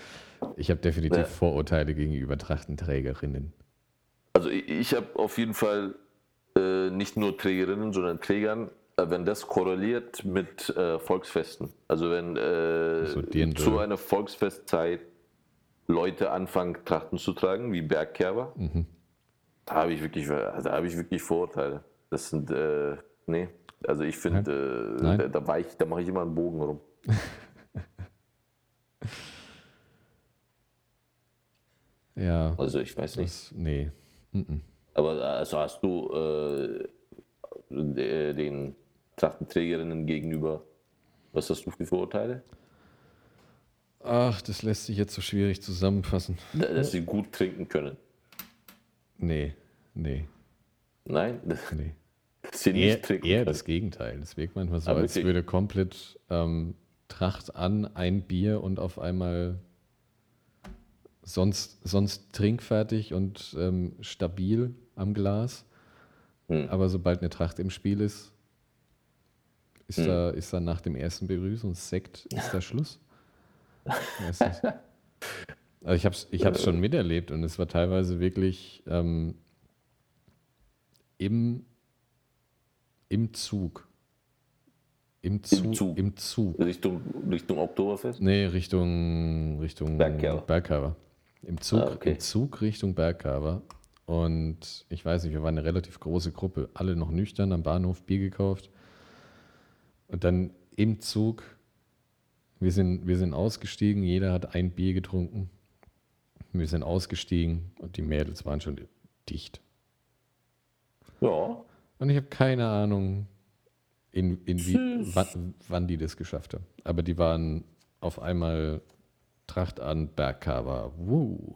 Ich habe definitiv Ja. Vorurteile gegenüber Trachtenträgerinnen. Also ich, ich habe auf jeden Fall äh, nicht nur Trägerinnen, sondern Trägern, äh, wenn das korreliert mit äh, Volksfesten. Also wenn äh, So zu einer Volksfestzeit Leute anfangen, Trachten zu tragen, wie Bergkerber, Mhm. da habe ich wirklich, da habe ich wirklich Vorurteile. Das sind, äh, nee, also ich finde, äh, da, da, war ich- da mache ich immer einen Bogen rum. Ja, Also ich weiß nicht. das, nee. Mhm. Aber also hast du äh, de- den Trachtenträgerinnen gegenüber, was hast du für Vorurteile? Ach, das lässt sich jetzt so schwierig zusammenfassen. Da- Dass sie gut trinken können. Nee, nee, Nein, nee. Sie Eher, nicht trinken eher das Gegenteil. Es wirkt manchmal so, Ah, als wirklich? würde komplett ähm, Tracht an, ein Bier und auf einmal sonst, sonst trinkfertig und ähm, stabil am Glas. Hm. Aber sobald eine Tracht im Spiel ist, ist, Hm. da, ist da nach dem ersten Begrüßungssekt ist da Schluss. Also ich habe es ich hab's schon miterlebt und es war teilweise wirklich ähm, im, im Zug. Im Zug. Zug. Im Zug. Richtung, Richtung Oktoberfest? Nee, Richtung, Richtung Bergkerber. Bergkerber. Im Zug, Ah, okay. Im Zug Richtung Bergkerber. Und ich weiß nicht, wir waren eine relativ große Gruppe, alle noch nüchtern am Bahnhof Bier gekauft. Und dann im Zug Wir sind, wir sind ausgestiegen, jeder hat ein Bier getrunken. Wir sind ausgestiegen und die Mädels waren schon dicht. Ja. Und ich habe keine Ahnung, in, in wie, wann, wann die das geschafft haben. Aber die waren auf einmal Tracht an, Bergcover. Woo.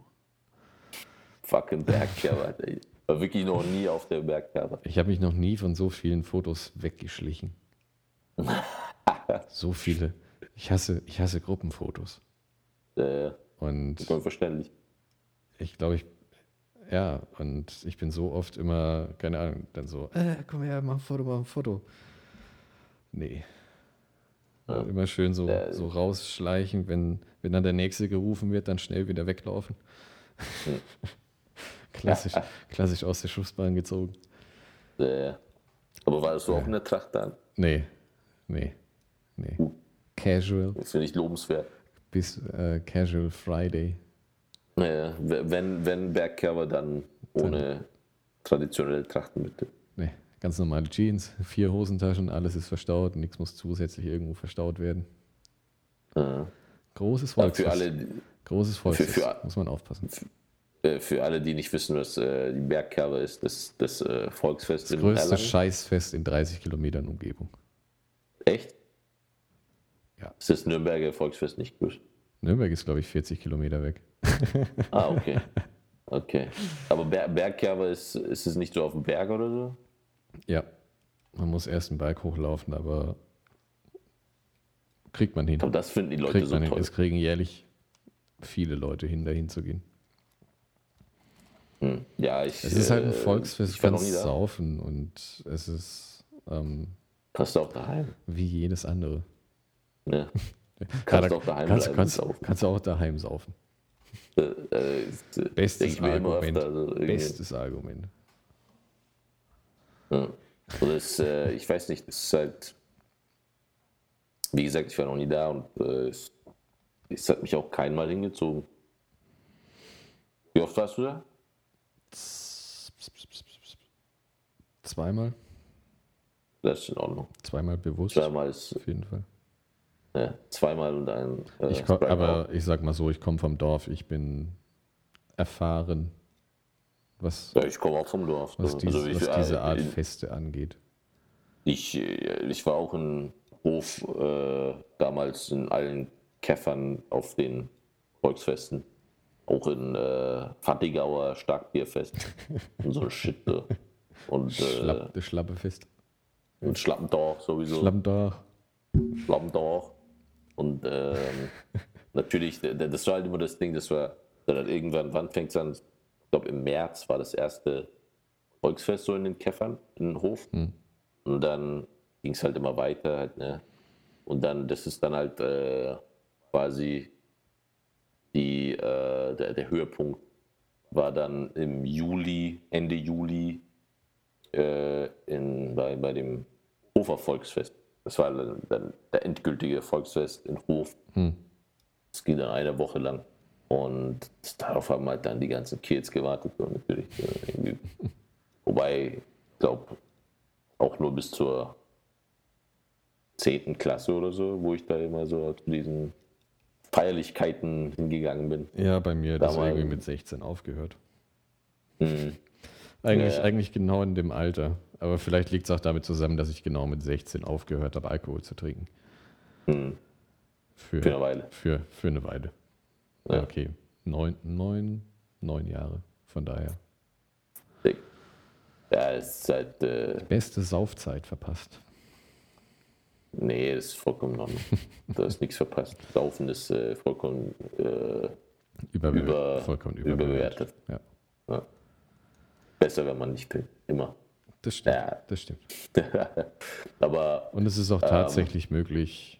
Fucking Bergcover. ey. War wirklich noch nie auf der Bergcover. Ich habe mich noch nie von so vielen Fotos weggeschlichen. so viele. Ich hasse, ich hasse Gruppenfotos. Äh, Und unverständlich. ich glaube, ich, ja, und ich bin so oft immer, keine Ahnung, dann so, äh, komm her, mach ein Foto, mach ein Foto. Nee. Ja. Immer schön so, Ja. so rausschleichen, wenn, wenn dann der Nächste gerufen wird, dann schnell wieder weglaufen. klassisch, klassisch aus der Schussbahn gezogen. Äh, aber war das so auch in der Tracht dann? Nee, nee, nee. Uh. Casual Das finde ich lobenswert. bis äh, Casual Friday. Naja, wenn, wenn Bergcover, dann ohne traditionelle Trachtenmittel. Nee, ganz normale Jeans, vier Hosentaschen, alles ist verstaut, nichts muss zusätzlich irgendwo verstaut werden. Äh, Großes aber Volksfest. für alle, Großes Volksfest, für- muss man aufpassen. äh, für alle, die nicht wissen, was äh, die Bergcover ist, das, das äh, Volksfest Das größte Erlangen. Scheißfest in 30 Kilometern Umgebung. Echt? Ja. Ist das Nürnberger Volksfest nicht größer? Nürnberg ist, glaube ich, 40 Kilometer weg. Ah, okay. Okay. Aber Ber Bergcover ist, ist es nicht so auf dem Berg oder so? Ja, man muss erst einen Berg hochlaufen, aber kriegt man hin. Aber das finden die Leute Kriegt so man hin. toll. Es kriegen jährlich viele Leute hin, dahin zu gehen. Hm. Ja, ich. Es ist halt ein äh, Volksfest, Ich da. saufen und es ist ähm, Kannst du auch daheim. wie jedes andere. Ja, Kannst da- auch daheim kannst, kannst, kannst du auch daheim saufen. Bestes ich mir immer Argument. Also Bestes Argument. Ja. Das, äh, ich weiß nicht, das ist halt. Wie gesagt, ich war noch nie da und äh, es, es hat mich auch keinmal hingezogen. Wie oft warst du da? Zweimal, Das ist in Ordnung. zweimal bewusst. Zweimal ist Auf jeden Fall. Ja, zweimal und ein. Äh, Ich komm, aber ich sag mal so, ich komme vom Dorf, ich bin erfahren, was, Ja, ich komme auch vom Dorf. was, Also, diese, ich, was diese äh, Art in- Feste angeht. Ich, äh, ich war auch in Hof äh, damals in allen Käffern auf den Volksfesten. Auch in äh, Fattigauer Starkbierfest. und so Shit. So. Und, äh, Schlapp, das Schlappefest. und Schlappendorf sowieso. Schlappendorf. Schlappendorf. Und ähm, natürlich, das war halt immer das Ding, das war dann irgendwann, wann fängt es an? Ich glaube im März war das erste Volksfest so in den Käffern, in den Hof. Und dann ging es halt immer weiter halt, ne? Und dann, das ist dann halt äh, quasi die, äh, der, der Höhepunkt war dann im Juli, Ende Juli äh, in, bei, bei dem Hofer Volksfest. Das war dann, der endgültige Volksfest in Hof. Das ging dann eine Woche lang. Und darauf haben halt dann die ganzen Kids gewartet. So natürlich, irgendwie. Wobei, ich glaube, auch nur bis zur 10. Klasse oder so, wo ich da immer so zu diesen Feierlichkeiten hingegangen bin. Ja, bei mir das Damals- irgendwie mit 16 aufgehört. Mhm. Eigentlich, Ja. eigentlich genau in dem Alter. Aber vielleicht liegt es auch damit zusammen, dass ich genau mit 16 aufgehört habe, Alkohol zu trinken. Mhm. Für, Für eine Weile. Für, für eine Weile. Ja, Ja. okay. Neun, neun, neun Jahre. Von daher. Ja, es ist halt, äh, Beste Saufzeit verpasst. nee, das ist vollkommen Ordnung. da ist nichts verpasst. Saufen ist äh, vollkommen äh, Überbe über, vollkommen überbewertet. überbewertet. Ja, Ja. Besser, wenn man nicht trinkt. Immer. das stimmt. Ja. Das stimmt. Aber Und es ist auch tatsächlich möglich.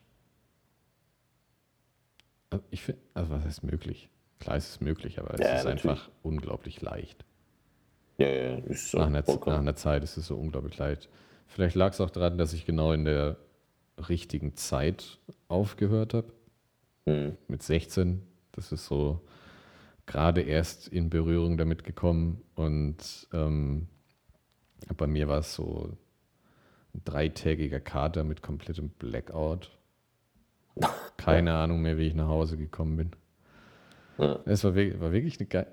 Also Ich finde, also was heißt möglich? Klar, es ist möglich, aber es Ja, ist natürlich. einfach unglaublich leicht. ja, ja, ist so Nach einer, nach einer Zeit ist es so unglaublich leicht. Vielleicht lag es auch daran, dass ich genau in der richtigen Zeit aufgehört habe. Mhm. Mit 16. Das ist so gerade erst in Berührung damit gekommen. Und ähm, bei mir war es so ein dreitägiger Kater mit komplettem Blackout. keine. Ahnung mehr, wie ich nach Hause gekommen bin. Ja. Es war, war wirklich eine geile.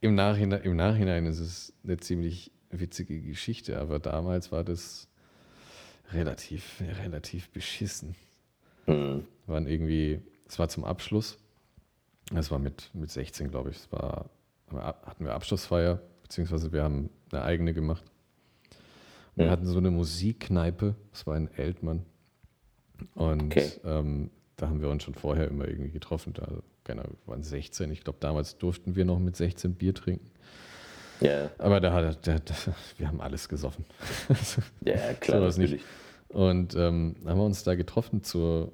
Im Nachhinein, Im Nachhinein ist es eine ziemlich witzige Geschichte, aber damals war das relativ, relativ beschissen. Mhm. Waren irgendwie, es war zum Abschluss. Es war mit, mit 16, glaube ich. Es war, hatten wir Abschlussfeier, beziehungsweise wir haben eine eigene gemacht. Wir ja. hatten so eine Musikkneipe, das war in Eltmann. Und okay. ähm, da haben wir uns schon vorher immer irgendwie getroffen. Da, keine wir waren 16. Ich glaube, damals durften wir noch mit 16 Bier trinken. Ja. Aber da hat da, da, wir haben alles gesoffen. ja, klar. so nicht. Und ähm, haben wir uns da getroffen zur,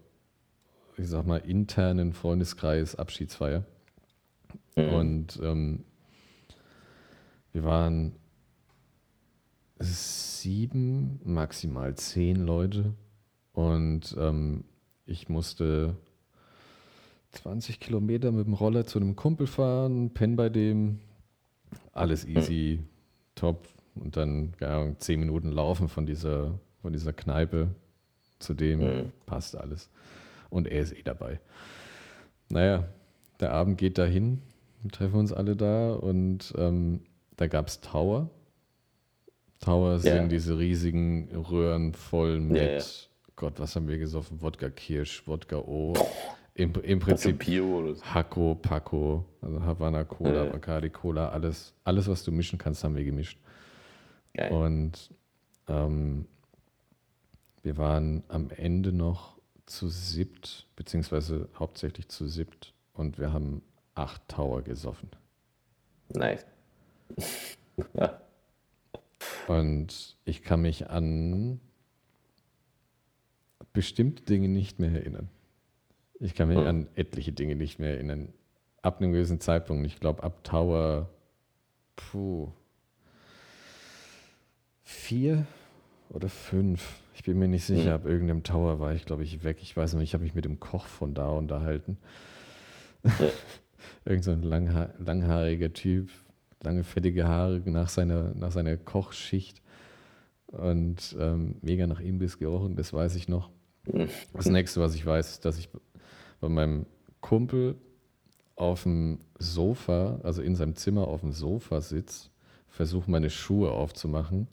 ich sag mal, internen Freundeskreis-Abschiedsfeier. Mhm. Und ähm, wir waren sieben, maximal zehn Leute. Und ähm, ich musste 20 Kilometer mit dem Roller zu einem Kumpel fahren, pennen bei dem, alles easy, top. Und dann ja, zehn Minuten laufen von dieser, von dieser Kneipe zu dem, mhm. passt alles. Und er ist eh dabei. Naja, der Abend geht dahin, wir treffen uns alle da und ähm, da gab es Tower. Tower ja. sind diese riesigen Röhren voll mit, ja, ja. Gott, was haben wir gesoffen? Wodka Kirsch, Wodka O. Im, im Prinzip Hakko, Paco, also Havana Cola, ja. Bacardi Cola, alles, alles, was du mischen kannst, haben wir gemischt. Geil. Und ähm, wir waren am Ende noch zu siebt, beziehungsweise hauptsächlich zu siebt und wir haben acht Tower gesoffen. Nice. ja. Und ich kann mich an bestimmte Dinge nicht mehr erinnern. Ich kann mich hm. an etliche Dinge nicht mehr erinnern. Ab einem gewissen Zeitpunkt, ich glaube ab Tower puh, vier oder fünf. Ich bin mir nicht sicher, hm. ab irgendeinem Tower war ich, glaube ich, weg. Ich weiß noch nicht, ich habe mich mit dem Koch von da unterhalten. Ja. Irgend so ein langha langhaariger Typ, lange fettige Haare nach seiner, nach seiner Kochschicht und ähm, mega nach Imbiss gerochen, das weiß ich noch. Das nächste, was ich weiß, ist, dass ich bei meinem Kumpel auf dem Sofa, also in seinem Zimmer auf dem Sofa sitze, versuche meine Schuhe aufzumachen.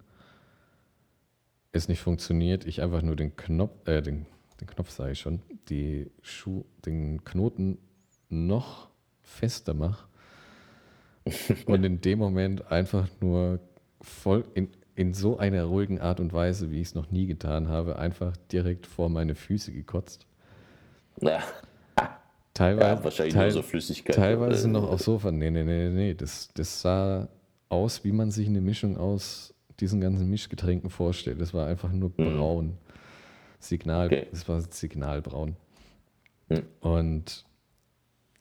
Es nicht funktioniert, ich einfach nur den Knopf, äh, den, den Knopf sage ich schon, die Schuh, den Knoten noch fester mache und in dem Moment einfach nur voll in, in so einer ruhigen Art und Weise, wie ich es noch nie getan habe, einfach direkt vor meine Füße gekotzt. Ja. Teilweise, ja, wahrscheinlich teil, so Flüssigkeit. Teilweise noch auf Sofa. Nee, nee, nee, nee. Das, das sah aus, wie man sich eine Mischung aus diesen ganzen Mischgetränken vorstellt. Das war einfach nur mhm. braun. Signal, okay. das war signalbraun. Mhm. Und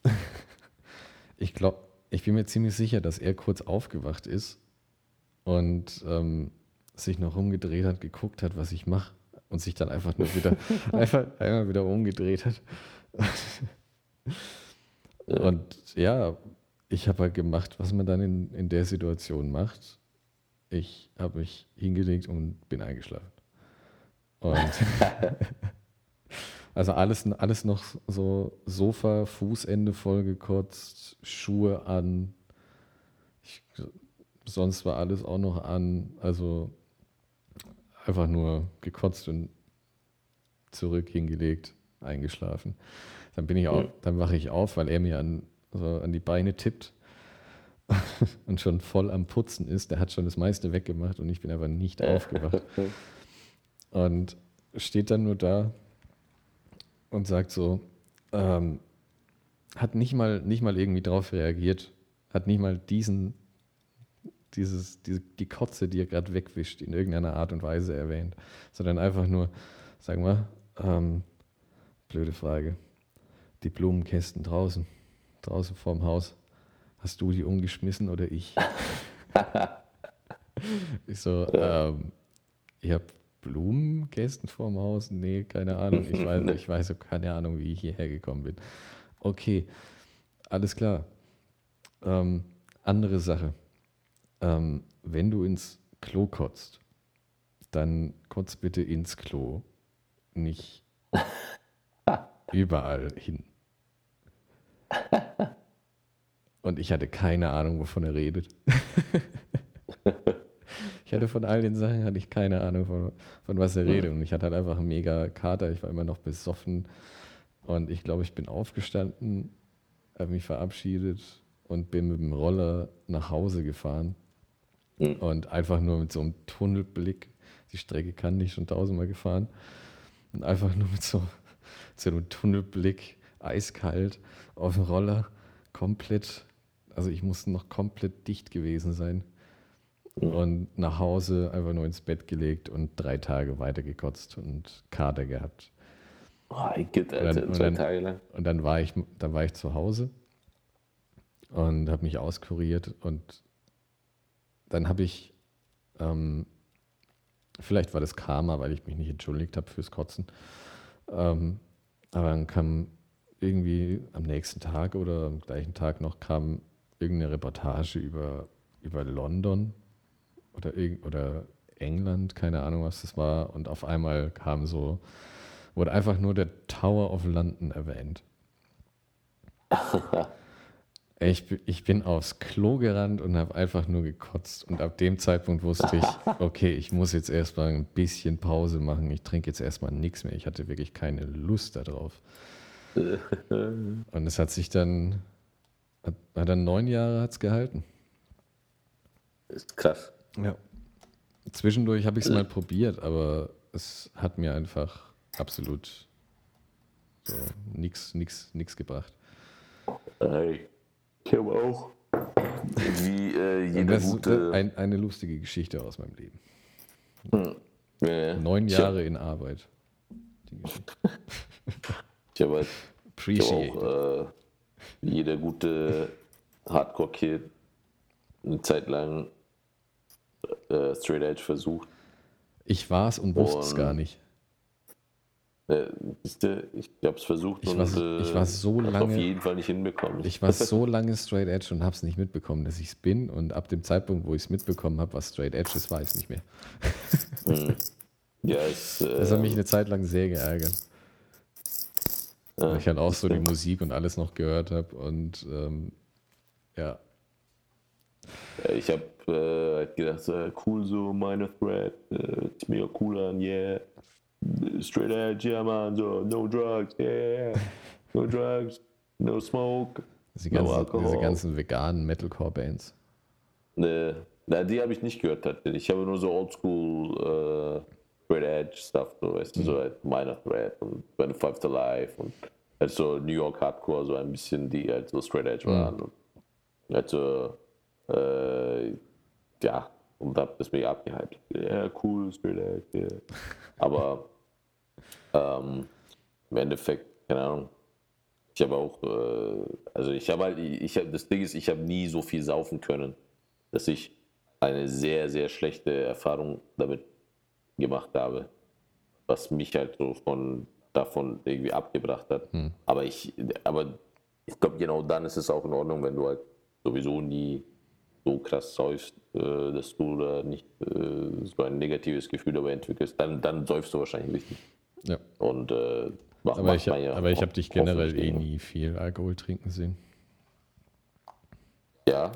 ich glaube, ich bin mir ziemlich sicher, dass er kurz aufgewacht ist und ähm, sich noch umgedreht hat, geguckt hat, was ich mache und sich dann einfach nur wieder einfach einmal wieder umgedreht hat. Und ja, ich habe halt gemacht, was man dann in, in der Situation macht. Ich habe mich hingelegt und bin eingeschlafen. Und also alles, alles noch so Sofa, Fußende vollgekotzt, Schuhe an. Ich, sonst war alles auch noch an. Also einfach nur gekotzt und zurück hingelegt, eingeschlafen. Dann bin ich auch, dann wache ich auf, weil er mir an, so an die Beine tippt und schon voll am Putzen ist. Der hat schon das meiste weggemacht und ich bin aber nicht aufgewacht. Und steht dann nur da und sagt so, ähm, hat nicht mal, nicht mal irgendwie drauf reagiert, hat nicht mal diesen, dieses, die, die Kotze, die er gerade wegwischt, in irgendeiner Art und Weise erwähnt, sondern einfach nur, sagen wir, ähm, blöde Frage, die Blumenkästen draußen, draußen vorm Haus. Hast du die umgeschmissen oder ich? ich so, ähm, ich habe Blumenkästen vorm Haus? Nee, keine Ahnung. Ich weiß, ich weiß keine Ahnung, wie ich hierher gekommen bin. Okay, alles klar. Ähm, andere Sache. Ähm, wenn du ins Klo kotzt, dann kotzt bitte ins Klo. Nicht überall hin. Und ich hatte keine Ahnung, wovon er redet. ich hatte von all den Sachen hatte ich keine Ahnung, von, von was er redet. Und ich hatte halt einfach einen mega Kater. Ich war immer noch besoffen. Und ich glaube, ich bin aufgestanden, habe mich verabschiedet und bin mit dem Roller nach Hause gefahren. Mhm. Und einfach nur mit so einem Tunnelblick. Die Strecke kann ich schon tausendmal gefahren. Und einfach nur mit so, so einem Tunnelblick, eiskalt, auf dem Roller, komplett, also ich musste noch komplett dicht gewesen sein. Und nach Hause einfach nur ins Bett gelegt und drei Tage weitergekotzt und Kater gehabt. Oh, ich geht, Alter, und, dann, Tage lang. und dann war ich, dann war ich zu Hause und habe mich auskuriert und dann habe ich, ähm, vielleicht war das Karma, weil ich mich nicht entschuldigt habe fürs Kotzen, ähm, aber dann kam irgendwie am nächsten Tag oder am gleichen Tag noch kam irgendeine Reportage über, über London oder, oder England, keine Ahnung, was das war. Und auf einmal kam so, wurde einfach nur der Tower of London erwähnt. Ich, ich bin aufs Klo gerannt und habe einfach nur gekotzt. Und ab dem Zeitpunkt wusste ich, okay, ich muss jetzt erstmal ein bisschen Pause machen. Ich trinke jetzt erstmal nichts mehr. Ich hatte wirklich keine Lust darauf. und es hat sich dann, hat, hat dann neun Jahre hat's gehalten. Ist krass. Ja. Zwischendurch habe ich es mal probiert, aber es hat mir einfach absolut so nichts gebracht. Hey. Ich habe auch wie äh, jede gute... Ein, eine lustige Geschichte aus meinem Leben. Hm. Ja, Neun Jahre in Arbeit. ich habe halt ich hab auch, äh, jeder gute Hardcore-Kid eine Zeit lang äh, Straight Edge versucht. Ich war es und wusste es gar nicht. Äh, ich habe es versucht ich und war, äh, ich war so lange, auf jeden Fall nicht hinbekommen. Ich war so lange Straight Edge und habe es nicht mitbekommen, dass ich es bin. Und ab dem Zeitpunkt, wo ich es mitbekommen habe, was Straight Edge ist, weiß ich nicht mehr. hm. ja, es, äh, das hat mich eine Zeit lang sehr geärgert. Weil ich halt auch so die Musik und alles noch gehört habe und ähm, ja. Ich habe äh, halt gedacht, äh, cool so, meine Thread, äh, ist mega cool an, yeah straight edge, yeah man, so no drugs, yeah, no drugs, no smoke. Die ganzen, no. Diese ganzen veganen Metalcore-Bands. Ne, na, die habe ich nicht gehört tatsächlich. Ich habe nur so oldschool äh, straight edge Stuff, so, weißt mhm. du, so halt Minor Threat und 25 to Life und halt so New York Hardcore, so ein bisschen, die halt so straight edge mhm. waren. Und halt so, äh, ja, und hab das mega abgehypt. Ja, yeah, cool, straight edge, yeah. Aber ähm, Im Endeffekt, keine Ahnung. Ich habe auch, äh, also ich habe halt, ich hab, das Ding ist, ich habe nie so viel saufen können, dass ich eine sehr, sehr schlechte Erfahrung damit gemacht habe, was mich halt so von davon irgendwie abgebracht hat. Hm. Aber ich, aber ich glaube, genau dann ist es auch in Ordnung, wenn du halt sowieso nie so krass säufst, äh, dass du da nicht äh, so ein negatives Gefühl dabei entwickelst, dann, dann säufst du wahrscheinlich richtig. Ja. Und äh, macht, aber, ich, ja aber ich habe dich generell eh nie viel Alkohol trinken sehen. Ja.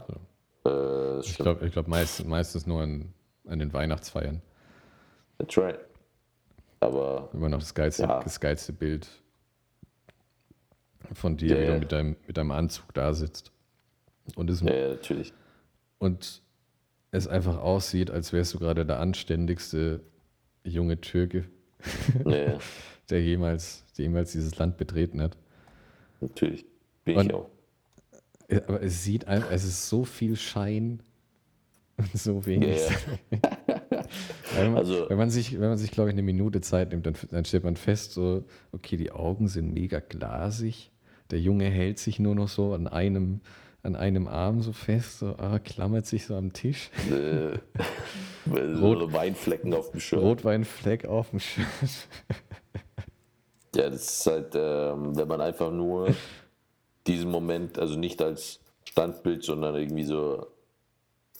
So. Äh, ich glaube ich glaub meist, meistens nur an, an den Weihnachtsfeiern. That's right. Aber. Immer noch das geilste, ja. das geilste Bild von dir, ja, wie du mit deinem, mit deinem Anzug da sitzt. Und es, ja, natürlich. Und es einfach aussieht, als wärst du gerade der anständigste junge Türke ja. der jemals, jemals dieses Land betreten hat. Natürlich, bin und, ich auch. Aber es sieht einfach, es ist so viel Schein und so wenig. Wenn, man, also, wenn man sich, wenn man sich, glaube ich, eine Minute Zeit nimmt, dann, dann stellt man fest, so, okay, die Augen sind mega glasig. Der Junge hält sich nur noch so an einem, an einem Arm so fest, so, ah, klammert sich so am Tisch. Äh, Rot, Weinflecken auf dem Shirt. Rotweinfleck auf dem Shirt. ja, das ist halt, ähm, wenn man einfach nur diesen Moment, also nicht als Standbild, sondern irgendwie so,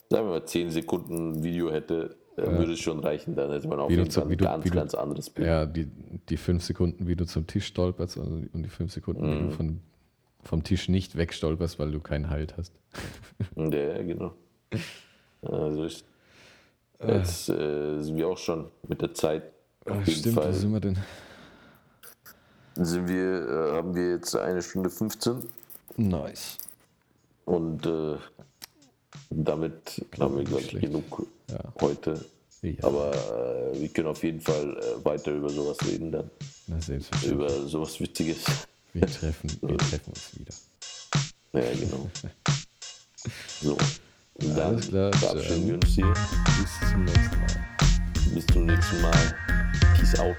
sagen wir mal, 10 Sekunden Video hätte, ja. würde es schon reichen. Dann hätte man auf jeden Fall ein ganz, du, ganz anderes Bild. Ja, die, die fünf Sekunden, wie du zum Tisch stolperst und die fünf Sekunden, mhm. wie du mhm. von, vom Tisch nicht wegstolperst, weil du keinen Halt hast. Ja, genau. Also ich, jetzt äh, sind wir auch schon mit der Zeit. Auf jeden stimmt, Fall. wo sind wir denn? Sind wir, äh, haben wir jetzt eine Stunde 15. Nice. Und äh, damit haben wir, glaube ich, genug ja. heute. Ja. Aber äh, wir können auf jeden Fall äh, weiter über sowas reden dann. Na. Über sowas Wichtiges. Wir treffen, wir treffen uns wieder. Ja, genau. so. Und dann Alles klar, verabschieden wir uns hier. Bis zum nächsten Mal. Bis zum nächsten Mal. Peace out.